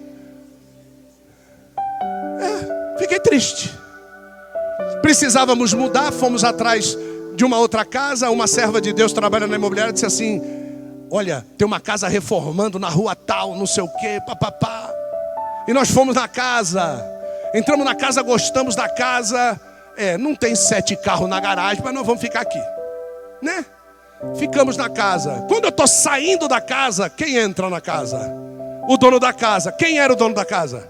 É, fiquei triste. Precisávamos mudar, fomos atrás de uma outra casa. Uma serva de Deus trabalha na imobiliária disse assim: Olha, tem uma casa reformando na rua tal, não sei o que, papapá. E nós fomos na casa, entramos na casa, gostamos da casa. É, não tem sete carros na garagem, mas nós vamos ficar aqui, né? Ficamos na casa. Quando eu estou saindo da casa, quem entra na casa? O dono da casa. Quem era o dono da casa?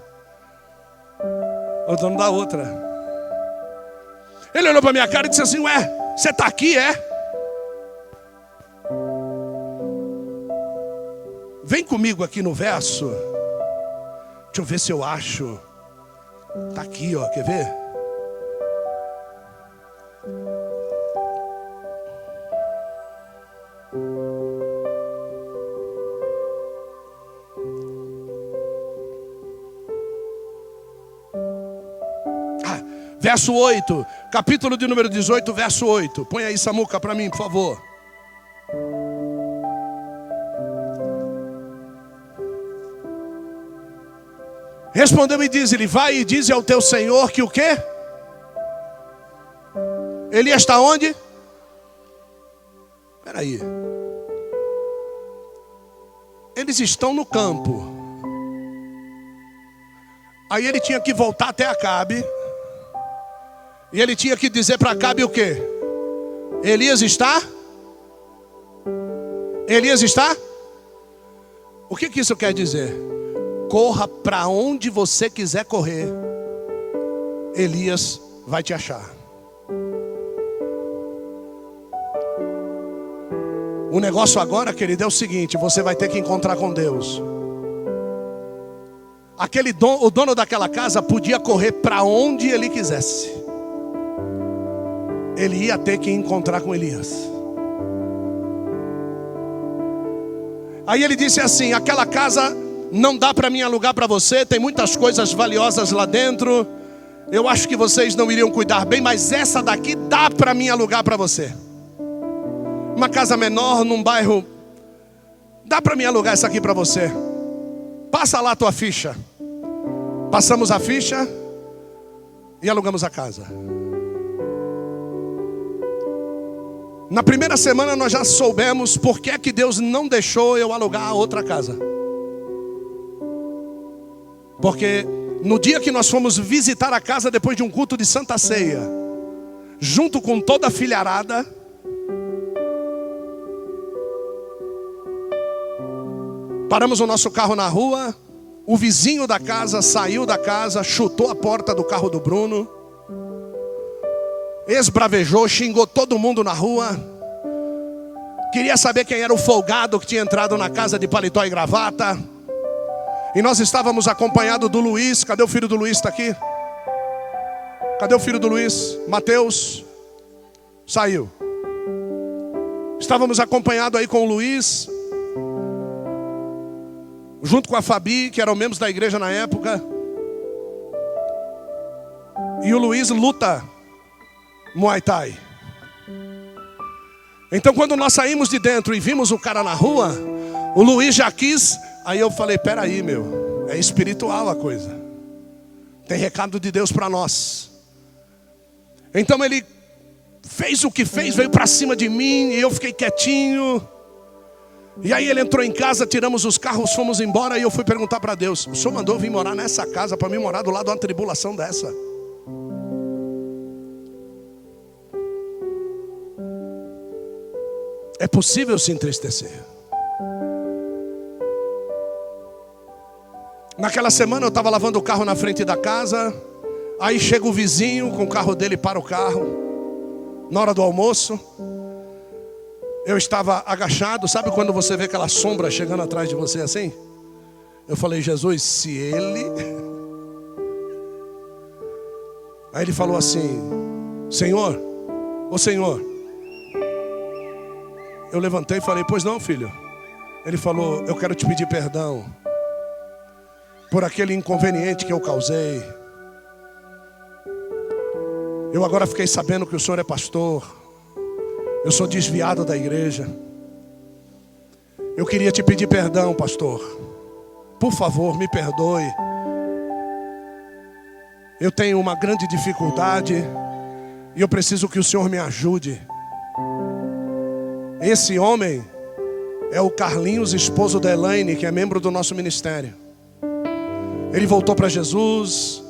O dono da outra. Ele olhou para minha cara e disse assim: Ué, você está aqui, é? Vem comigo aqui no verso. Deixa eu ver se eu acho. Está aqui, ó. Quer ver? Ah, verso 8, capítulo de número 18, verso 8. Põe aí, Samuca, para mim, por favor. Respondeu e diz ele: Vai e diz ao teu senhor que o quê? Ele está onde? peraí. Eles estão no campo. Aí ele tinha que voltar até Acabe. E ele tinha que dizer para Acabe o quê? Elias está? Elias está? O que, que isso quer dizer? Corra para onde você quiser correr. Elias vai te achar. O negócio agora, querido, é o seguinte: você vai ter que encontrar com Deus. Aquele don, o dono daquela casa podia correr para onde ele quisesse. Ele ia ter que encontrar com Elias. Aí ele disse assim: aquela casa não dá para mim alugar para você, tem muitas coisas valiosas lá dentro. Eu acho que vocês não iriam cuidar bem, mas essa daqui dá para mim alugar para você uma casa menor num bairro. Dá para mim alugar essa aqui para você. Passa lá a tua ficha. Passamos a ficha e alugamos a casa. Na primeira semana nós já soubemos por que é que Deus não deixou eu alugar a outra casa. Porque no dia que nós fomos visitar a casa depois de um culto de Santa Ceia, junto com toda a filharada, Paramos o nosso carro na rua. O vizinho da casa saiu da casa, chutou a porta do carro do Bruno, esbravejou, xingou todo mundo na rua. Queria saber quem era o folgado que tinha entrado na casa de paletó e gravata. E nós estávamos acompanhados do Luiz. Cadê o filho do Luiz? Está aqui? Cadê o filho do Luiz? Mateus. Saiu. Estávamos acompanhados aí com o Luiz, junto com a Fabi, que eram membros da igreja na época. E o Luiz luta Muay Thai. Então, quando nós saímos de dentro e vimos o cara na rua, o Luiz já quis. Aí eu falei: peraí, meu, é espiritual a coisa. Tem recado de Deus para nós. Então ele fez o que fez, veio para cima de mim e eu fiquei quietinho. E aí ele entrou em casa, tiramos os carros, fomos embora e eu fui perguntar para Deus: O senhor mandou vir morar nessa casa para mim morar do lado de uma tribulação dessa? É possível se entristecer. Naquela semana eu estava lavando o carro na frente da casa. Aí chega o vizinho com o carro dele para o carro. Na hora do almoço. Eu estava agachado, sabe quando você vê aquela sombra chegando atrás de você assim? Eu falei, Jesus, se ele. Aí ele falou assim: Senhor, ô Senhor. Eu levantei e falei, pois não, filho. Ele falou, eu quero te pedir perdão por aquele inconveniente que eu causei. Eu agora fiquei sabendo que o senhor é pastor. Eu sou desviado da igreja. Eu queria te pedir perdão, pastor. Por favor, me perdoe. Eu tenho uma grande dificuldade e eu preciso que o Senhor me ajude. Esse homem é o Carlinhos, esposo da Elaine, que é membro do nosso ministério. Ele voltou para Jesus,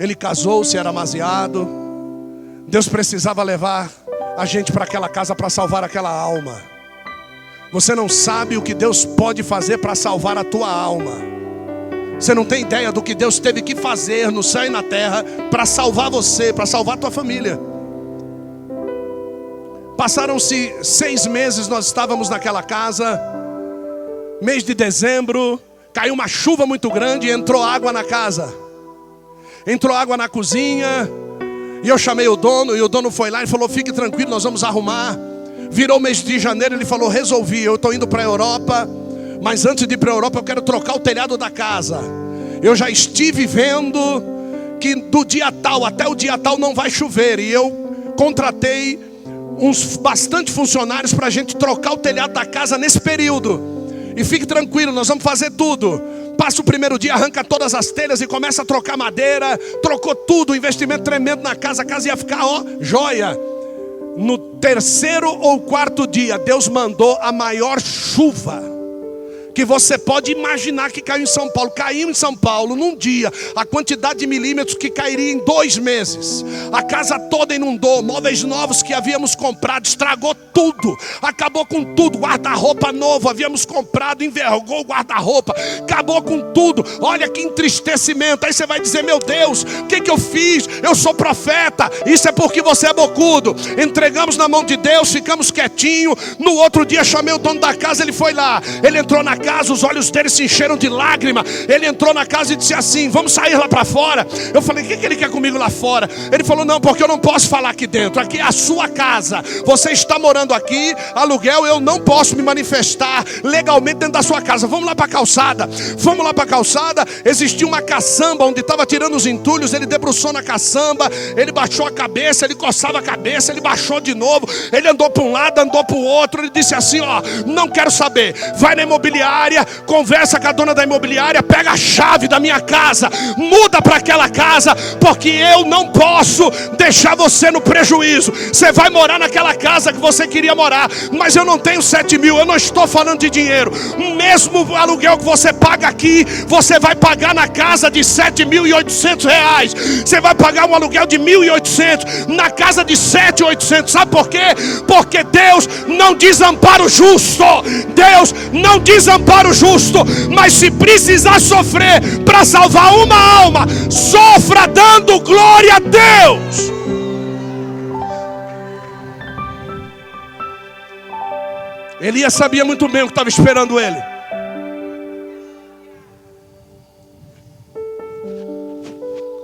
ele casou-se, era amaziado. Deus precisava levar a gente para aquela casa para salvar aquela alma. Você não sabe o que Deus pode fazer para salvar a tua alma. Você não tem ideia do que Deus teve que fazer no céu e na terra para salvar você, para salvar a tua família. Passaram-se seis meses, nós estávamos naquela casa. Mês de dezembro, caiu uma chuva muito grande entrou água na casa. Entrou água na cozinha, e eu chamei o dono, e o dono foi lá e falou: Fique tranquilo, nós vamos arrumar. Virou mês de janeiro, ele falou: Resolvi, eu estou indo para a Europa, mas antes de ir para a Europa, eu quero trocar o telhado da casa. Eu já estive vendo que do dia tal até o dia tal não vai chover, e eu contratei uns bastante funcionários para a gente trocar o telhado da casa nesse período. E fique tranquilo, nós vamos fazer tudo. Passa o primeiro dia, arranca todas as telhas e começa a trocar madeira. Trocou tudo, investimento tremendo na casa. A casa ia ficar, ó, joia. No terceiro ou quarto dia, Deus mandou a maior chuva que você pode imaginar que caiu em São Paulo. Caiu em São Paulo num dia, a quantidade de milímetros que cairia em dois meses. A casa toda inundou, móveis novos que havíamos comprado, estragou tudo, acabou com tudo. Guarda-roupa novo havíamos comprado, envergou o guarda-roupa, acabou com tudo. Olha que entristecimento. Aí você vai dizer: Meu Deus, o que, que eu fiz? Eu sou profeta. Isso é porque você é bocudo. Entregamos na mão de Deus, ficamos quietinho. No outro dia chamei o dono da casa, ele foi lá, ele entrou na casa casa, os olhos dele se encheram de lágrima. Ele entrou na casa e disse assim: Vamos sair lá para fora. Eu falei: O que, que ele quer comigo lá fora? Ele falou: Não, porque eu não posso falar aqui dentro. Aqui é a sua casa. Você está morando aqui, aluguel. Eu não posso me manifestar legalmente dentro da sua casa. Vamos lá para a calçada. Vamos lá para a calçada. Existia uma caçamba onde estava tirando os entulhos. Ele debruçou na caçamba. Ele baixou a cabeça. Ele coçava a cabeça. Ele baixou de novo. Ele andou para um lado, andou para o outro. Ele disse assim: Ó, não quero saber. Vai na imobiliária imobiliária, conversa com a dona da imobiliária, pega a chave da minha casa, muda para aquela casa, porque eu não posso deixar você no prejuízo. Você vai morar naquela casa que você queria morar, mas eu não tenho sete mil, eu não estou falando de dinheiro. Mesmo aluguel que você paga aqui, você vai pagar na casa de sete mil e oitocentos reais. Você vai pagar um aluguel de mil e oitocentos na casa de sete e oitocentos. Sabe por quê? Porque Deus não desampara o justo. Deus não desampara para o justo, mas se precisar sofrer para salvar uma alma, sofra dando glória a Deus. Elias sabia muito bem o que estava esperando ele.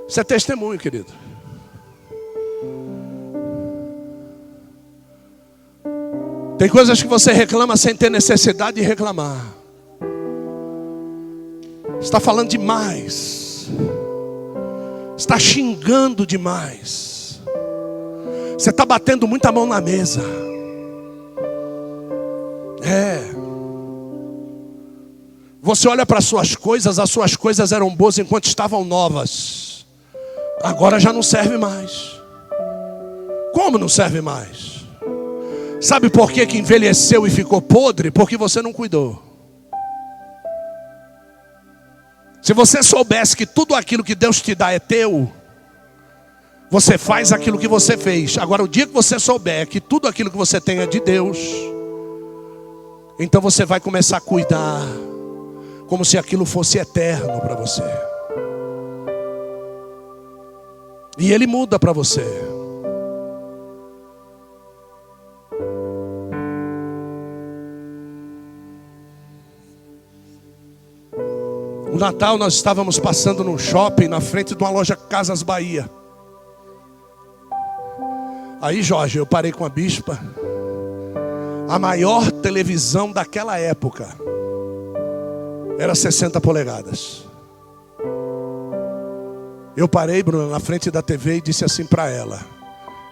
Isso é testemunho, querido. Tem coisas que você reclama sem ter necessidade de reclamar está falando demais, está xingando demais, você está batendo muita mão na mesa. É. Você olha para as suas coisas, as suas coisas eram boas enquanto estavam novas. Agora já não serve mais. Como não serve mais? Sabe por que, que envelheceu e ficou podre? Porque você não cuidou. Se você soubesse que tudo aquilo que Deus te dá é teu, você faz aquilo que você fez. Agora, o dia que você souber que tudo aquilo que você tem é de Deus, então você vai começar a cuidar, como se aquilo fosse eterno para você. E Ele muda para você. Natal nós estávamos passando num shopping na frente de uma loja Casas Bahia. Aí, Jorge, eu parei com a bispa. A maior televisão daquela época era 60 polegadas. Eu parei, Bruno, na frente da TV e disse assim para ela: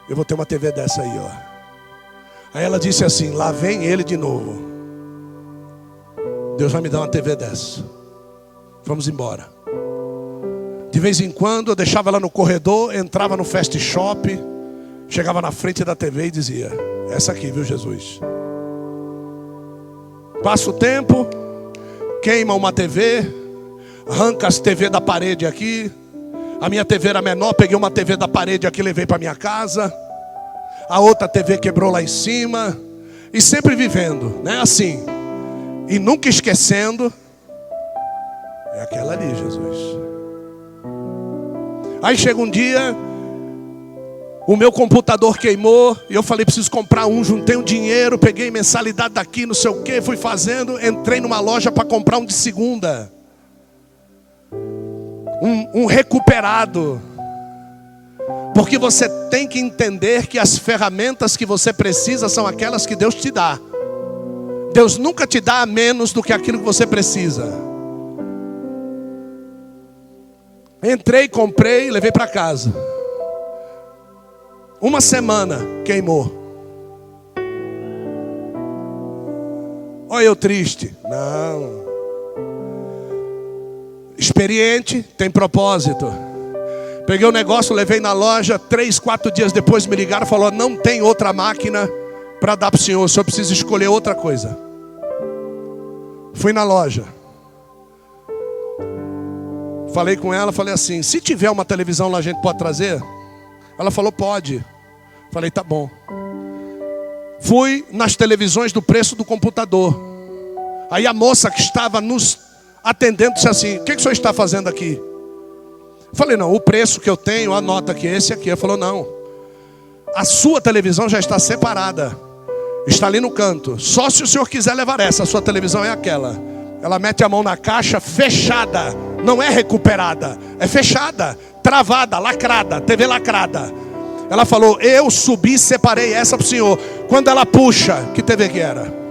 Eu vou ter uma TV dessa aí, ó. Aí ela disse assim: Lá vem ele de novo. Deus vai me dar uma TV dessa. Vamos embora. De vez em quando eu deixava ela no corredor, entrava no fast shop, chegava na frente da TV e dizia: Essa aqui, viu, Jesus? Passa o tempo, queima uma TV, arranca as TV da parede aqui. A minha TV era menor, peguei uma TV da parede aqui, levei para minha casa. A outra TV quebrou lá em cima. E sempre vivendo, né? Assim. E nunca esquecendo é aquela ali, Jesus. Aí chega um dia, o meu computador queimou, e eu falei, preciso comprar um, juntei um dinheiro, peguei mensalidade daqui, não sei o que, fui fazendo, entrei numa loja para comprar um de segunda. Um, um recuperado. Porque você tem que entender que as ferramentas que você precisa são aquelas que Deus te dá. Deus nunca te dá menos do que aquilo que você precisa. Entrei, comprei, levei para casa. Uma semana queimou. Olha eu triste. Não. Experiente, tem propósito. Peguei o negócio, levei na loja. Três, quatro dias depois me ligaram e falaram: não tem outra máquina para dar para o senhor, o senhor precisa escolher outra coisa. Fui na loja. Falei com ela, falei assim: se tiver uma televisão lá, a gente pode trazer? Ela falou: pode. Falei: tá bom. Fui nas televisões do preço do computador. Aí a moça que estava nos atendendo disse assim: o que, que o senhor está fazendo aqui? Falei, não, o preço que eu tenho, anota aqui, esse aqui. Ela falou, não. A sua televisão já está separada. Está ali no canto. Só se o senhor quiser levar essa, a sua televisão é aquela. Ela mete a mão na caixa fechada. Não é recuperada, é fechada, travada, lacrada, TV lacrada. Ela falou: Eu subi separei essa para o senhor. Quando ela puxa, que TV que era?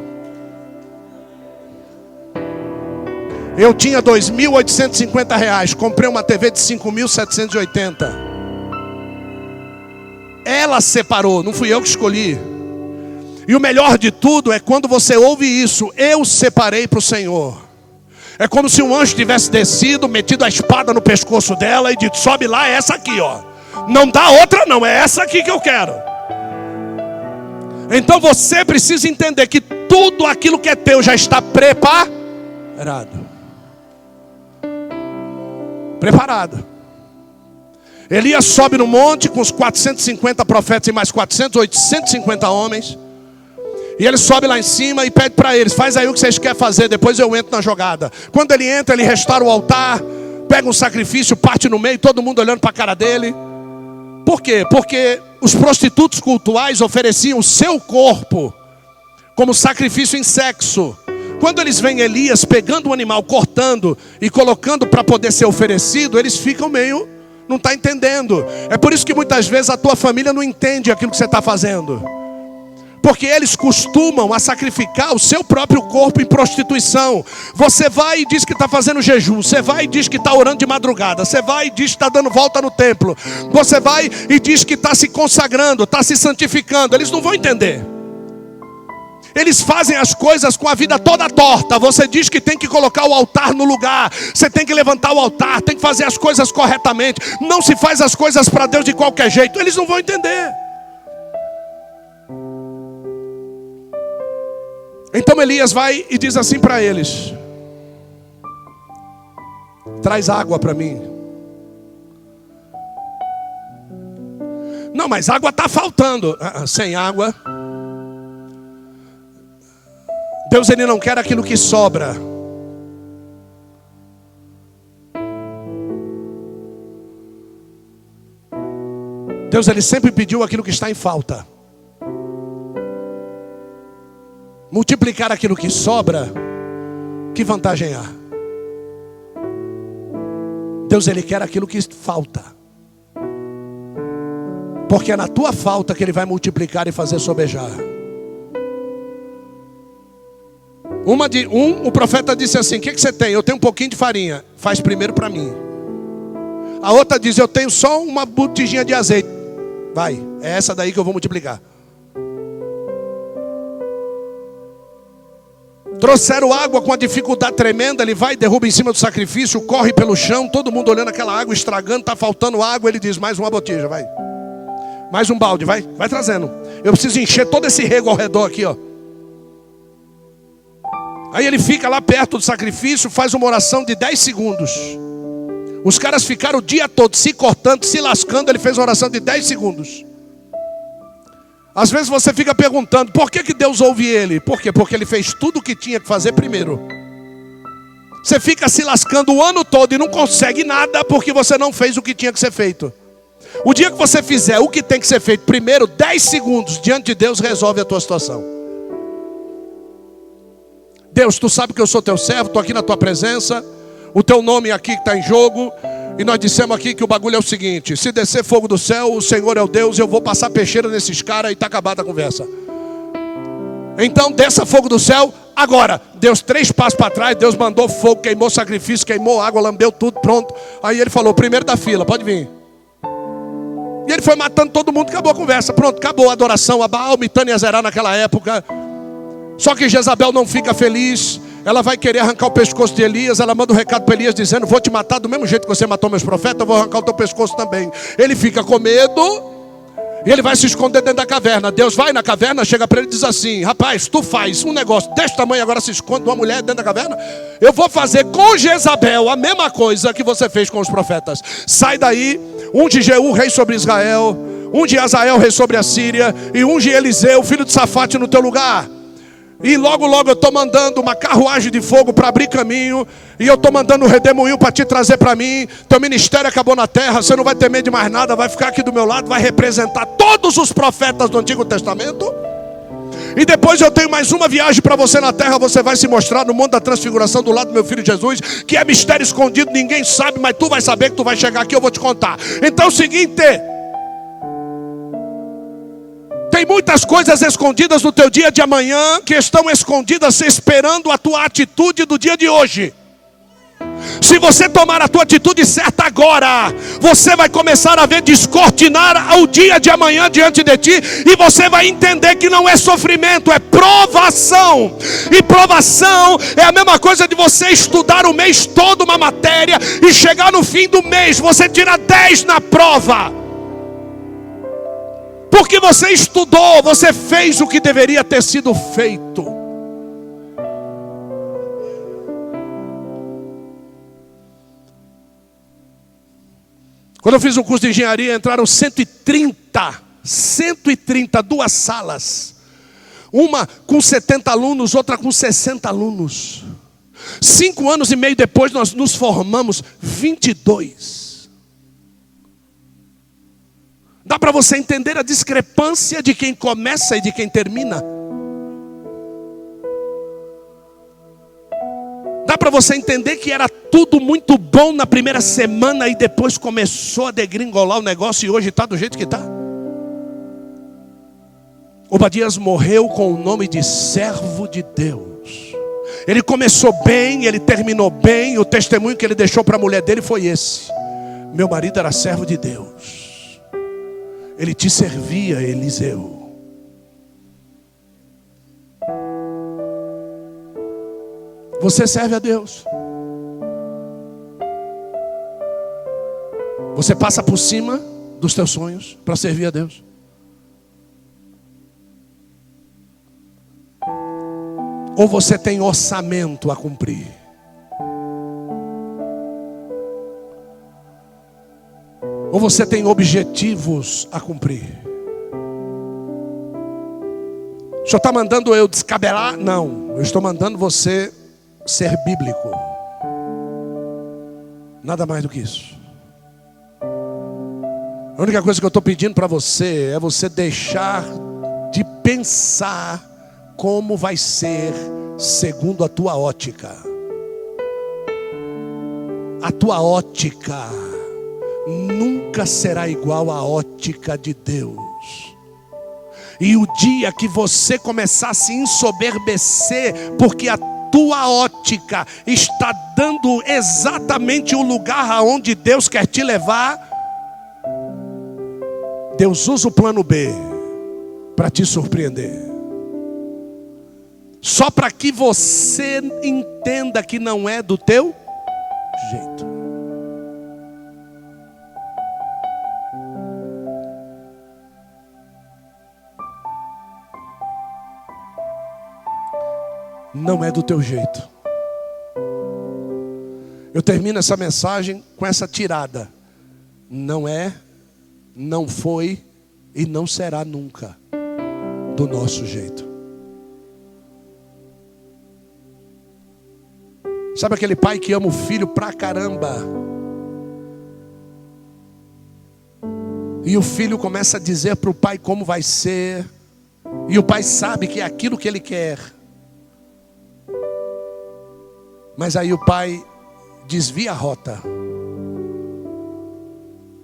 Eu tinha 2.850 reais, comprei uma TV de 5.780. Ela separou, não fui eu que escolhi. E o melhor de tudo é quando você ouve isso, eu separei para o Senhor. É como se um anjo tivesse descido, metido a espada no pescoço dela e dito: sobe lá, é essa aqui, ó. Não dá outra, não, é essa aqui que eu quero. Então você precisa entender que tudo aquilo que é teu já está preparado preparada. Elias sobe no monte com os 450 profetas e mais 400, 850 homens. E ele sobe lá em cima e pede para eles: faz aí o que vocês querem fazer, depois eu entro na jogada. Quando ele entra, ele restaura o altar, pega um sacrifício, parte no meio, todo mundo olhando para a cara dele. Por quê? Porque os prostitutos cultuais ofereciam o seu corpo como sacrifício em sexo. Quando eles veem Elias pegando o animal, cortando e colocando para poder ser oferecido, eles ficam meio, não está entendendo. É por isso que muitas vezes a tua família não entende aquilo que você está fazendo. Porque eles costumam a sacrificar o seu próprio corpo em prostituição. Você vai e diz que está fazendo jejum. Você vai e diz que está orando de madrugada. Você vai e diz que está dando volta no templo. Você vai e diz que está se consagrando, está se santificando. Eles não vão entender. Eles fazem as coisas com a vida toda torta. Você diz que tem que colocar o altar no lugar, você tem que levantar o altar, tem que fazer as coisas corretamente. Não se faz as coisas para Deus de qualquer jeito. Eles não vão entender. Então Elias vai e diz assim para eles: Traz água para mim. Não, mas água está faltando. Ah, ah, sem água Deus ele não quer aquilo que sobra. Deus ele sempre pediu aquilo que está em falta. Multiplicar aquilo que sobra, que vantagem há? Deus ele quer aquilo que falta. Porque é na tua falta que ele vai multiplicar e fazer sobejar. Uma de, um, o profeta disse assim: O que, que você tem? Eu tenho um pouquinho de farinha. Faz primeiro para mim. A outra diz: Eu tenho só uma botijinha de azeite. Vai, é essa daí que eu vou multiplicar. Trouxeram água com uma dificuldade tremenda. Ele vai, derruba em cima do sacrifício, corre pelo chão. Todo mundo olhando aquela água, estragando, está faltando água. Ele diz: Mais uma botija, vai. Mais um balde, vai, vai trazendo. Eu preciso encher todo esse rego ao redor aqui, ó. Aí ele fica lá perto do sacrifício, faz uma oração de 10 segundos. Os caras ficaram o dia todo se cortando, se lascando. Ele fez uma oração de 10 segundos. Às vezes você fica perguntando: por que, que Deus ouve ele? Por quê? Porque ele fez tudo o que tinha que fazer primeiro. Você fica se lascando o ano todo e não consegue nada porque você não fez o que tinha que ser feito. O dia que você fizer o que tem que ser feito primeiro, 10 segundos diante de Deus resolve a tua situação. Deus, tu sabe que eu sou teu servo, estou aqui na tua presença, o teu nome aqui está em jogo. E nós dissemos aqui que o bagulho é o seguinte: se descer fogo do céu, o Senhor é o Deus, eu vou passar peixeira nesses caras e está acabada a conversa. Então desça fogo do céu agora. Deus três passos para trás, Deus mandou fogo, queimou sacrifício, queimou água, lambeu tudo, pronto. Aí ele falou: primeiro da fila, pode vir. E ele foi matando todo mundo, acabou a conversa. Pronto, acabou a adoração a Baal, Mitânia Zerá naquela época. Só que Jezabel não fica feliz. Ela vai querer arrancar o pescoço de Elias. Ela manda um recado para Elias dizendo: Vou te matar do mesmo jeito que você matou meus profetas, eu vou arrancar o teu pescoço também. Ele fica com medo. E ele vai se esconder dentro da caverna. Deus vai na caverna, chega para ele e diz assim: Rapaz, tu faz um negócio desse tamanho, agora se esconde uma mulher dentro da caverna. Eu vou fazer com Jezabel a mesma coisa que você fez com os profetas. Sai daí, um de Jeú, rei sobre Israel, um de Azael, rei sobre a Síria, e um de Eliseu, filho de Safate, no teu lugar. E logo, logo eu estou mandando uma carruagem de fogo para abrir caminho. E eu estou mandando um redemoinho para te trazer para mim. Teu ministério acabou na terra. Você não vai ter medo de mais nada. Vai ficar aqui do meu lado. Vai representar todos os profetas do Antigo Testamento. E depois eu tenho mais uma viagem para você na terra. Você vai se mostrar no mundo da transfiguração do lado do meu filho Jesus. Que é mistério escondido. Ninguém sabe. Mas tu vai saber que tu vai chegar aqui. Eu vou te contar. Então é o seguinte. Tem muitas coisas escondidas no teu dia de amanhã que estão escondidas esperando a tua atitude do dia de hoje. Se você tomar a tua atitude certa agora, você vai começar a ver descortinar o dia de amanhã diante de ti, e você vai entender que não é sofrimento, é provação. E provação é a mesma coisa de você estudar o mês todo uma matéria e chegar no fim do mês, você tira 10 na prova. Porque você estudou, você fez o que deveria ter sido feito. Quando eu fiz um curso de engenharia, entraram 130, 130, duas salas. Uma com 70 alunos, outra com 60 alunos. Cinco anos e meio depois, nós nos formamos 22. Dá para você entender a discrepância de quem começa e de quem termina? Dá para você entender que era tudo muito bom na primeira semana e depois começou a degringolar o negócio e hoje está do jeito que está? Obadias morreu com o nome de servo de Deus. Ele começou bem, ele terminou bem, o testemunho que ele deixou para a mulher dele foi esse: meu marido era servo de Deus. Ele te servia, Eliseu. Você serve a Deus. Você passa por cima dos teus sonhos para servir a Deus. Ou você tem orçamento a cumprir? Ou você tem objetivos a cumprir? O senhor está mandando eu descabelar? Não, eu estou mandando você ser bíblico. Nada mais do que isso. A única coisa que eu estou pedindo para você é você deixar de pensar como vai ser segundo a tua ótica. A tua ótica nunca será igual à ótica de Deus. E o dia que você começar a se ensoberbecer, porque a tua ótica está dando exatamente o lugar aonde Deus quer te levar, Deus usa o plano B para te surpreender. Só para que você entenda que não é do teu jeito. Não é do teu jeito. Eu termino essa mensagem com essa tirada. Não é, não foi e não será nunca do nosso jeito. Sabe aquele pai que ama o filho pra caramba? E o filho começa a dizer para o pai como vai ser, e o pai sabe que é aquilo que ele quer. Mas aí o pai desvia a rota.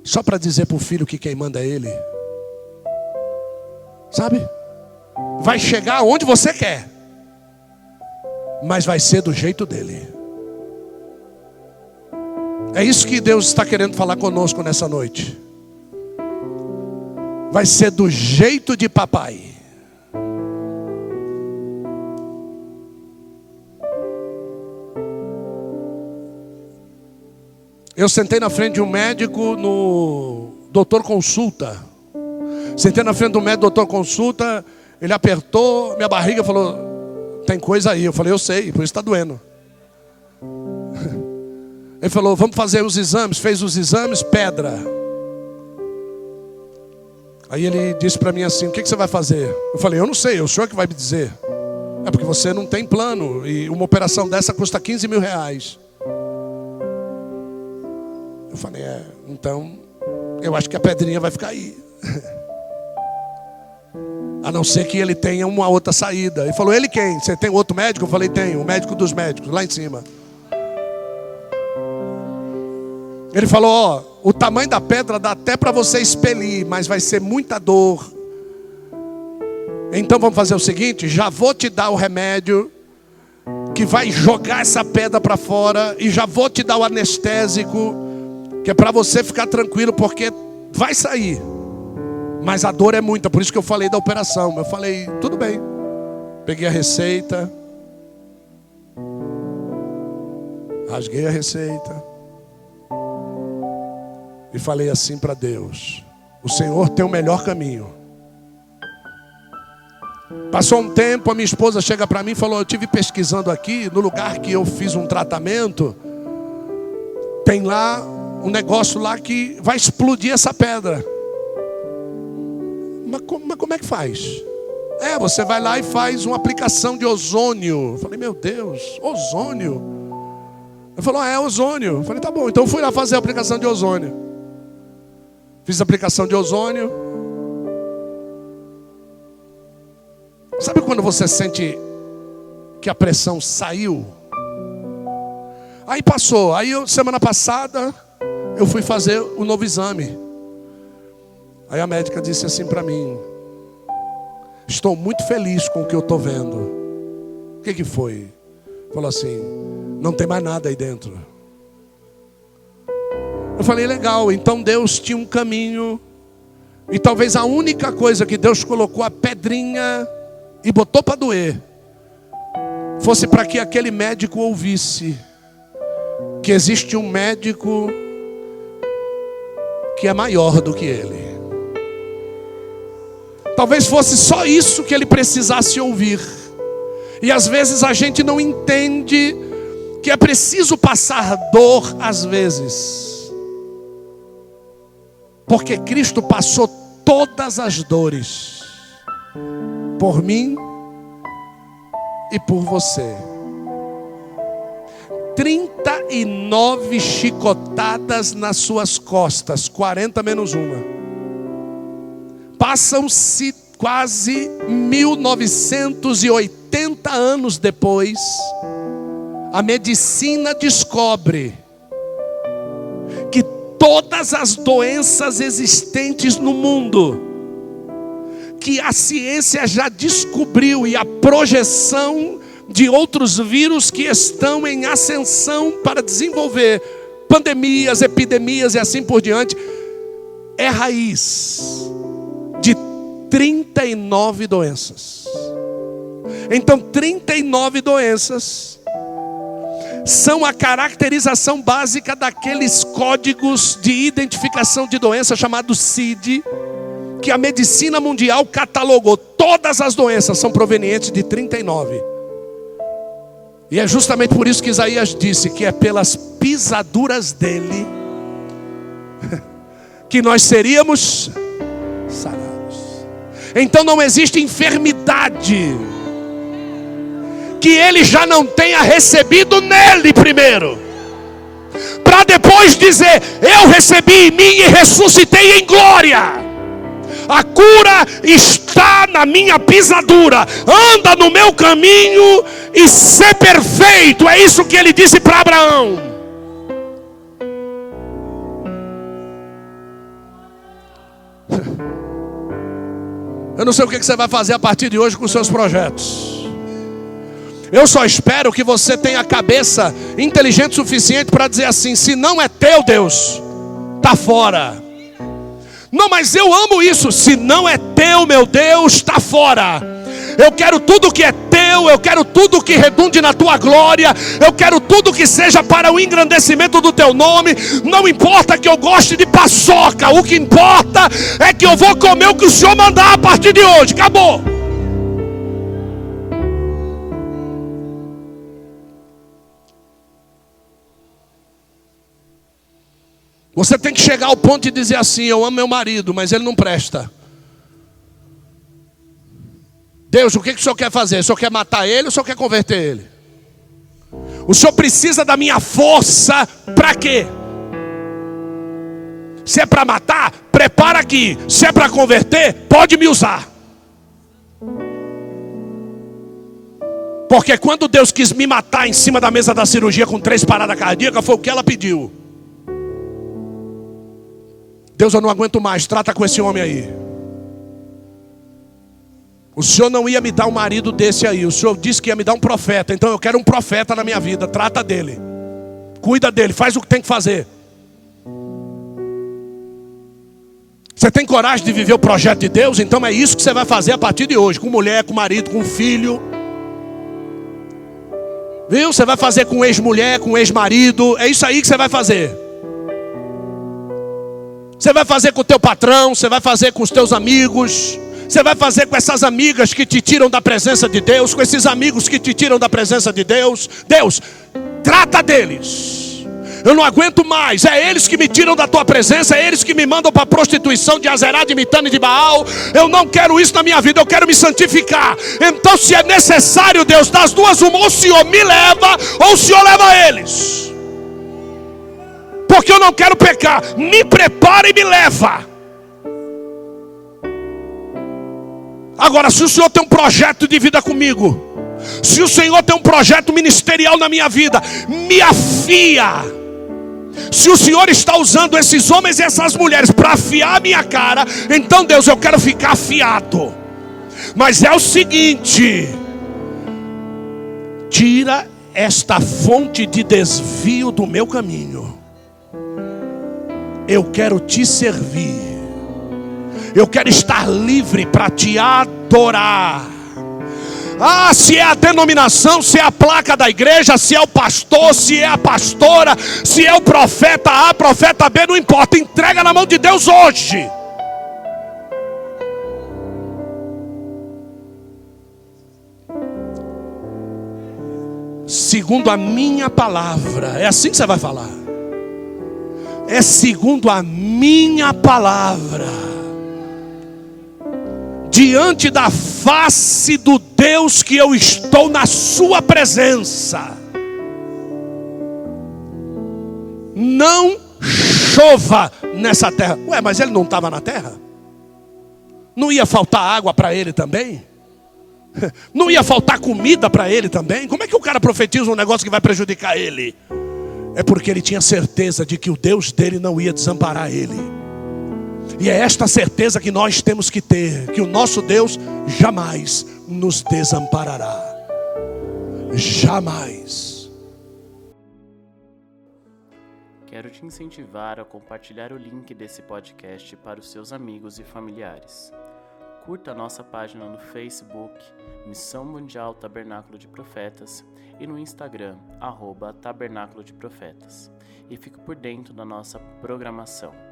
Só para dizer para o filho que quem manda é ele. Sabe? Vai chegar onde você quer. Mas vai ser do jeito dele. É isso que Deus está querendo falar conosco nessa noite. Vai ser do jeito de papai. Eu sentei na frente de um médico no doutor consulta. Sentei na frente do médico, doutor consulta. Ele apertou minha barriga e falou: Tem coisa aí. Eu falei: Eu sei, por isso está doendo. Ele falou: Vamos fazer os exames. Fez os exames, pedra. Aí ele disse para mim assim: O que, que, você vai fazer? Eu falei: Eu não sei, é o senhor que vai me dizer. É porque você não tem plano. E uma operação dessa custa 15 mil reais. Eu falei: É, então, eu acho que a pedrinha vai ficar aí. A não ser que ele tenha uma outra saída. Ele falou: Ele quem? Você tem outro médico? Eu falei: Tenho, o médico dos médicos, lá em cima. Ele falou: Ó, o tamanho da pedra dá até para você expelir, mas vai ser muita dor. Então vamos fazer o seguinte: já vou te dar o remédio que vai jogar essa pedra para fora e já vou te dar o anestésico que é para você ficar tranquilo porque vai sair. Mas a dor é muita, por isso que eu falei da operação. Eu falei, tudo bem. Peguei a receita. Rasguei a receita. E falei assim para Deus: O Senhor tem o melhor caminho. Passou um tempo, a minha esposa chega para mim e falou: Eu tive pesquisando aqui, no lugar que eu fiz um tratamento, tem lá um negócio lá que vai explodir essa pedra. Mas, mas como é que faz? É, você vai lá e faz uma aplicação de ozônio. Eu falei, meu Deus, ozônio. Ele falou, ah, é ozônio. Eu falei, tá bom. Então eu fui lá fazer a aplicação de ozônio. Fiz a aplicação de ozônio. Sabe quando você sente que a pressão saiu? Aí passou. Aí semana passada eu fui fazer o novo exame. Aí a médica disse assim para mim: Estou muito feliz com o que eu estou vendo. O que, que foi? Falou assim: Não tem mais nada aí dentro. Eu falei: Legal, então Deus tinha um caminho. E talvez a única coisa que Deus colocou a pedrinha e botou para doer fosse para que aquele médico ouvisse que existe um médico que é maior do que ele. Talvez fosse só isso que ele precisasse ouvir. E às vezes a gente não entende que é preciso passar dor às vezes. Porque Cristo passou todas as dores por mim e por você. 39 chicotadas nas suas costas, 40 menos uma. Passam-se quase 1980 anos depois, a medicina descobre que todas as doenças existentes no mundo, que a ciência já descobriu e a projeção de outros vírus que estão em ascensão para desenvolver pandemias, epidemias e assim por diante, é raiz 39 doenças. Então, 39 doenças são a caracterização básica daqueles códigos de identificação de doença chamados CID, que a medicina mundial catalogou. Todas as doenças são provenientes de 39. E é justamente por isso que Isaías disse que é pelas pisaduras dele que nós seríamos sarados. Então não existe enfermidade que ele já não tenha recebido nele primeiro. Para depois dizer: Eu recebi em mim e ressuscitei em glória. A cura está na minha pisadura. Anda no meu caminho e ser perfeito. É isso que ele disse para Abraão. Eu não sei o que você vai fazer a partir de hoje com seus projetos. Eu só espero que você tenha a cabeça inteligente o suficiente para dizer assim: se não é teu Deus, está fora. Não, mas eu amo isso. Se não é teu, meu Deus, está fora. Eu quero tudo que é teu eu quero tudo que redunde na tua glória, eu quero tudo que seja para o engrandecimento do teu nome. Não importa que eu goste de paçoca, o que importa é que eu vou comer o que o Senhor mandar a partir de hoje. Acabou. Você tem que chegar ao ponto de dizer assim: Eu amo meu marido, mas ele não presta. Deus, o que, que o senhor quer fazer? O senhor quer matar ele ou o senhor quer converter ele? O senhor precisa da minha força para quê? Se é para matar, prepara aqui. Se é para converter, pode me usar. Porque quando Deus quis me matar em cima da mesa da cirurgia com três paradas cardíacas, foi o que ela pediu. Deus, eu não aguento mais, trata com esse homem aí. O Senhor não ia me dar um marido desse aí, o Senhor disse que ia me dar um profeta, então eu quero um profeta na minha vida, trata dele, cuida dele, faz o que tem que fazer. Você tem coragem de viver o projeto de Deus? Então é isso que você vai fazer a partir de hoje, com mulher, com marido, com filho. Viu? Você vai fazer com ex-mulher, com ex-marido, é isso aí que você vai fazer. Você vai fazer com o teu patrão, você vai fazer com os teus amigos, você vai fazer com essas amigas que te tiram da presença de Deus, com esses amigos que te tiram da presença de Deus. Deus, trata deles. Eu não aguento mais. É eles que me tiram da tua presença, é eles que me mandam para prostituição de Azerá, de Mitane e de Baal. Eu não quero isso na minha vida, eu quero me santificar. Então, se é necessário, Deus, das duas, uma, ou o Senhor me leva, ou o Senhor leva eles porque eu não quero pecar. Me prepara e me leva. Agora, se o Senhor tem um projeto de vida comigo, se o Senhor tem um projeto ministerial na minha vida, me afia. Se o Senhor está usando esses homens e essas mulheres para afiar a minha cara, então Deus, eu quero ficar afiado. Mas é o seguinte: tira esta fonte de desvio do meu caminho eu quero te servir. Eu quero estar livre para te adorar. Ah, se é a denominação, se é a placa da igreja, se é o pastor, se é a pastora, se é o profeta A, profeta B, não importa, entrega na mão de Deus hoje. Segundo a minha palavra, é assim que você vai falar é segundo a minha palavra, diante da face do Deus que eu estou na Sua presença. Não chova nessa terra. Ué, mas ele não estava na terra? Não ia faltar água para ele também? Não ia faltar comida para ele também? Como é que o cara profetiza um negócio que vai prejudicar ele? É porque ele tinha certeza de que o Deus dele não ia desamparar ele. E é esta certeza que nós temos que ter: que o nosso Deus jamais nos desamparará. Jamais. Quero te incentivar a compartilhar o link desse podcast para os seus amigos e familiares. Curta a nossa página no Facebook, Missão Mundial Tabernáculo de Profetas, e no Instagram, arroba Tabernáculo de Profetas. E fique por dentro da nossa programação.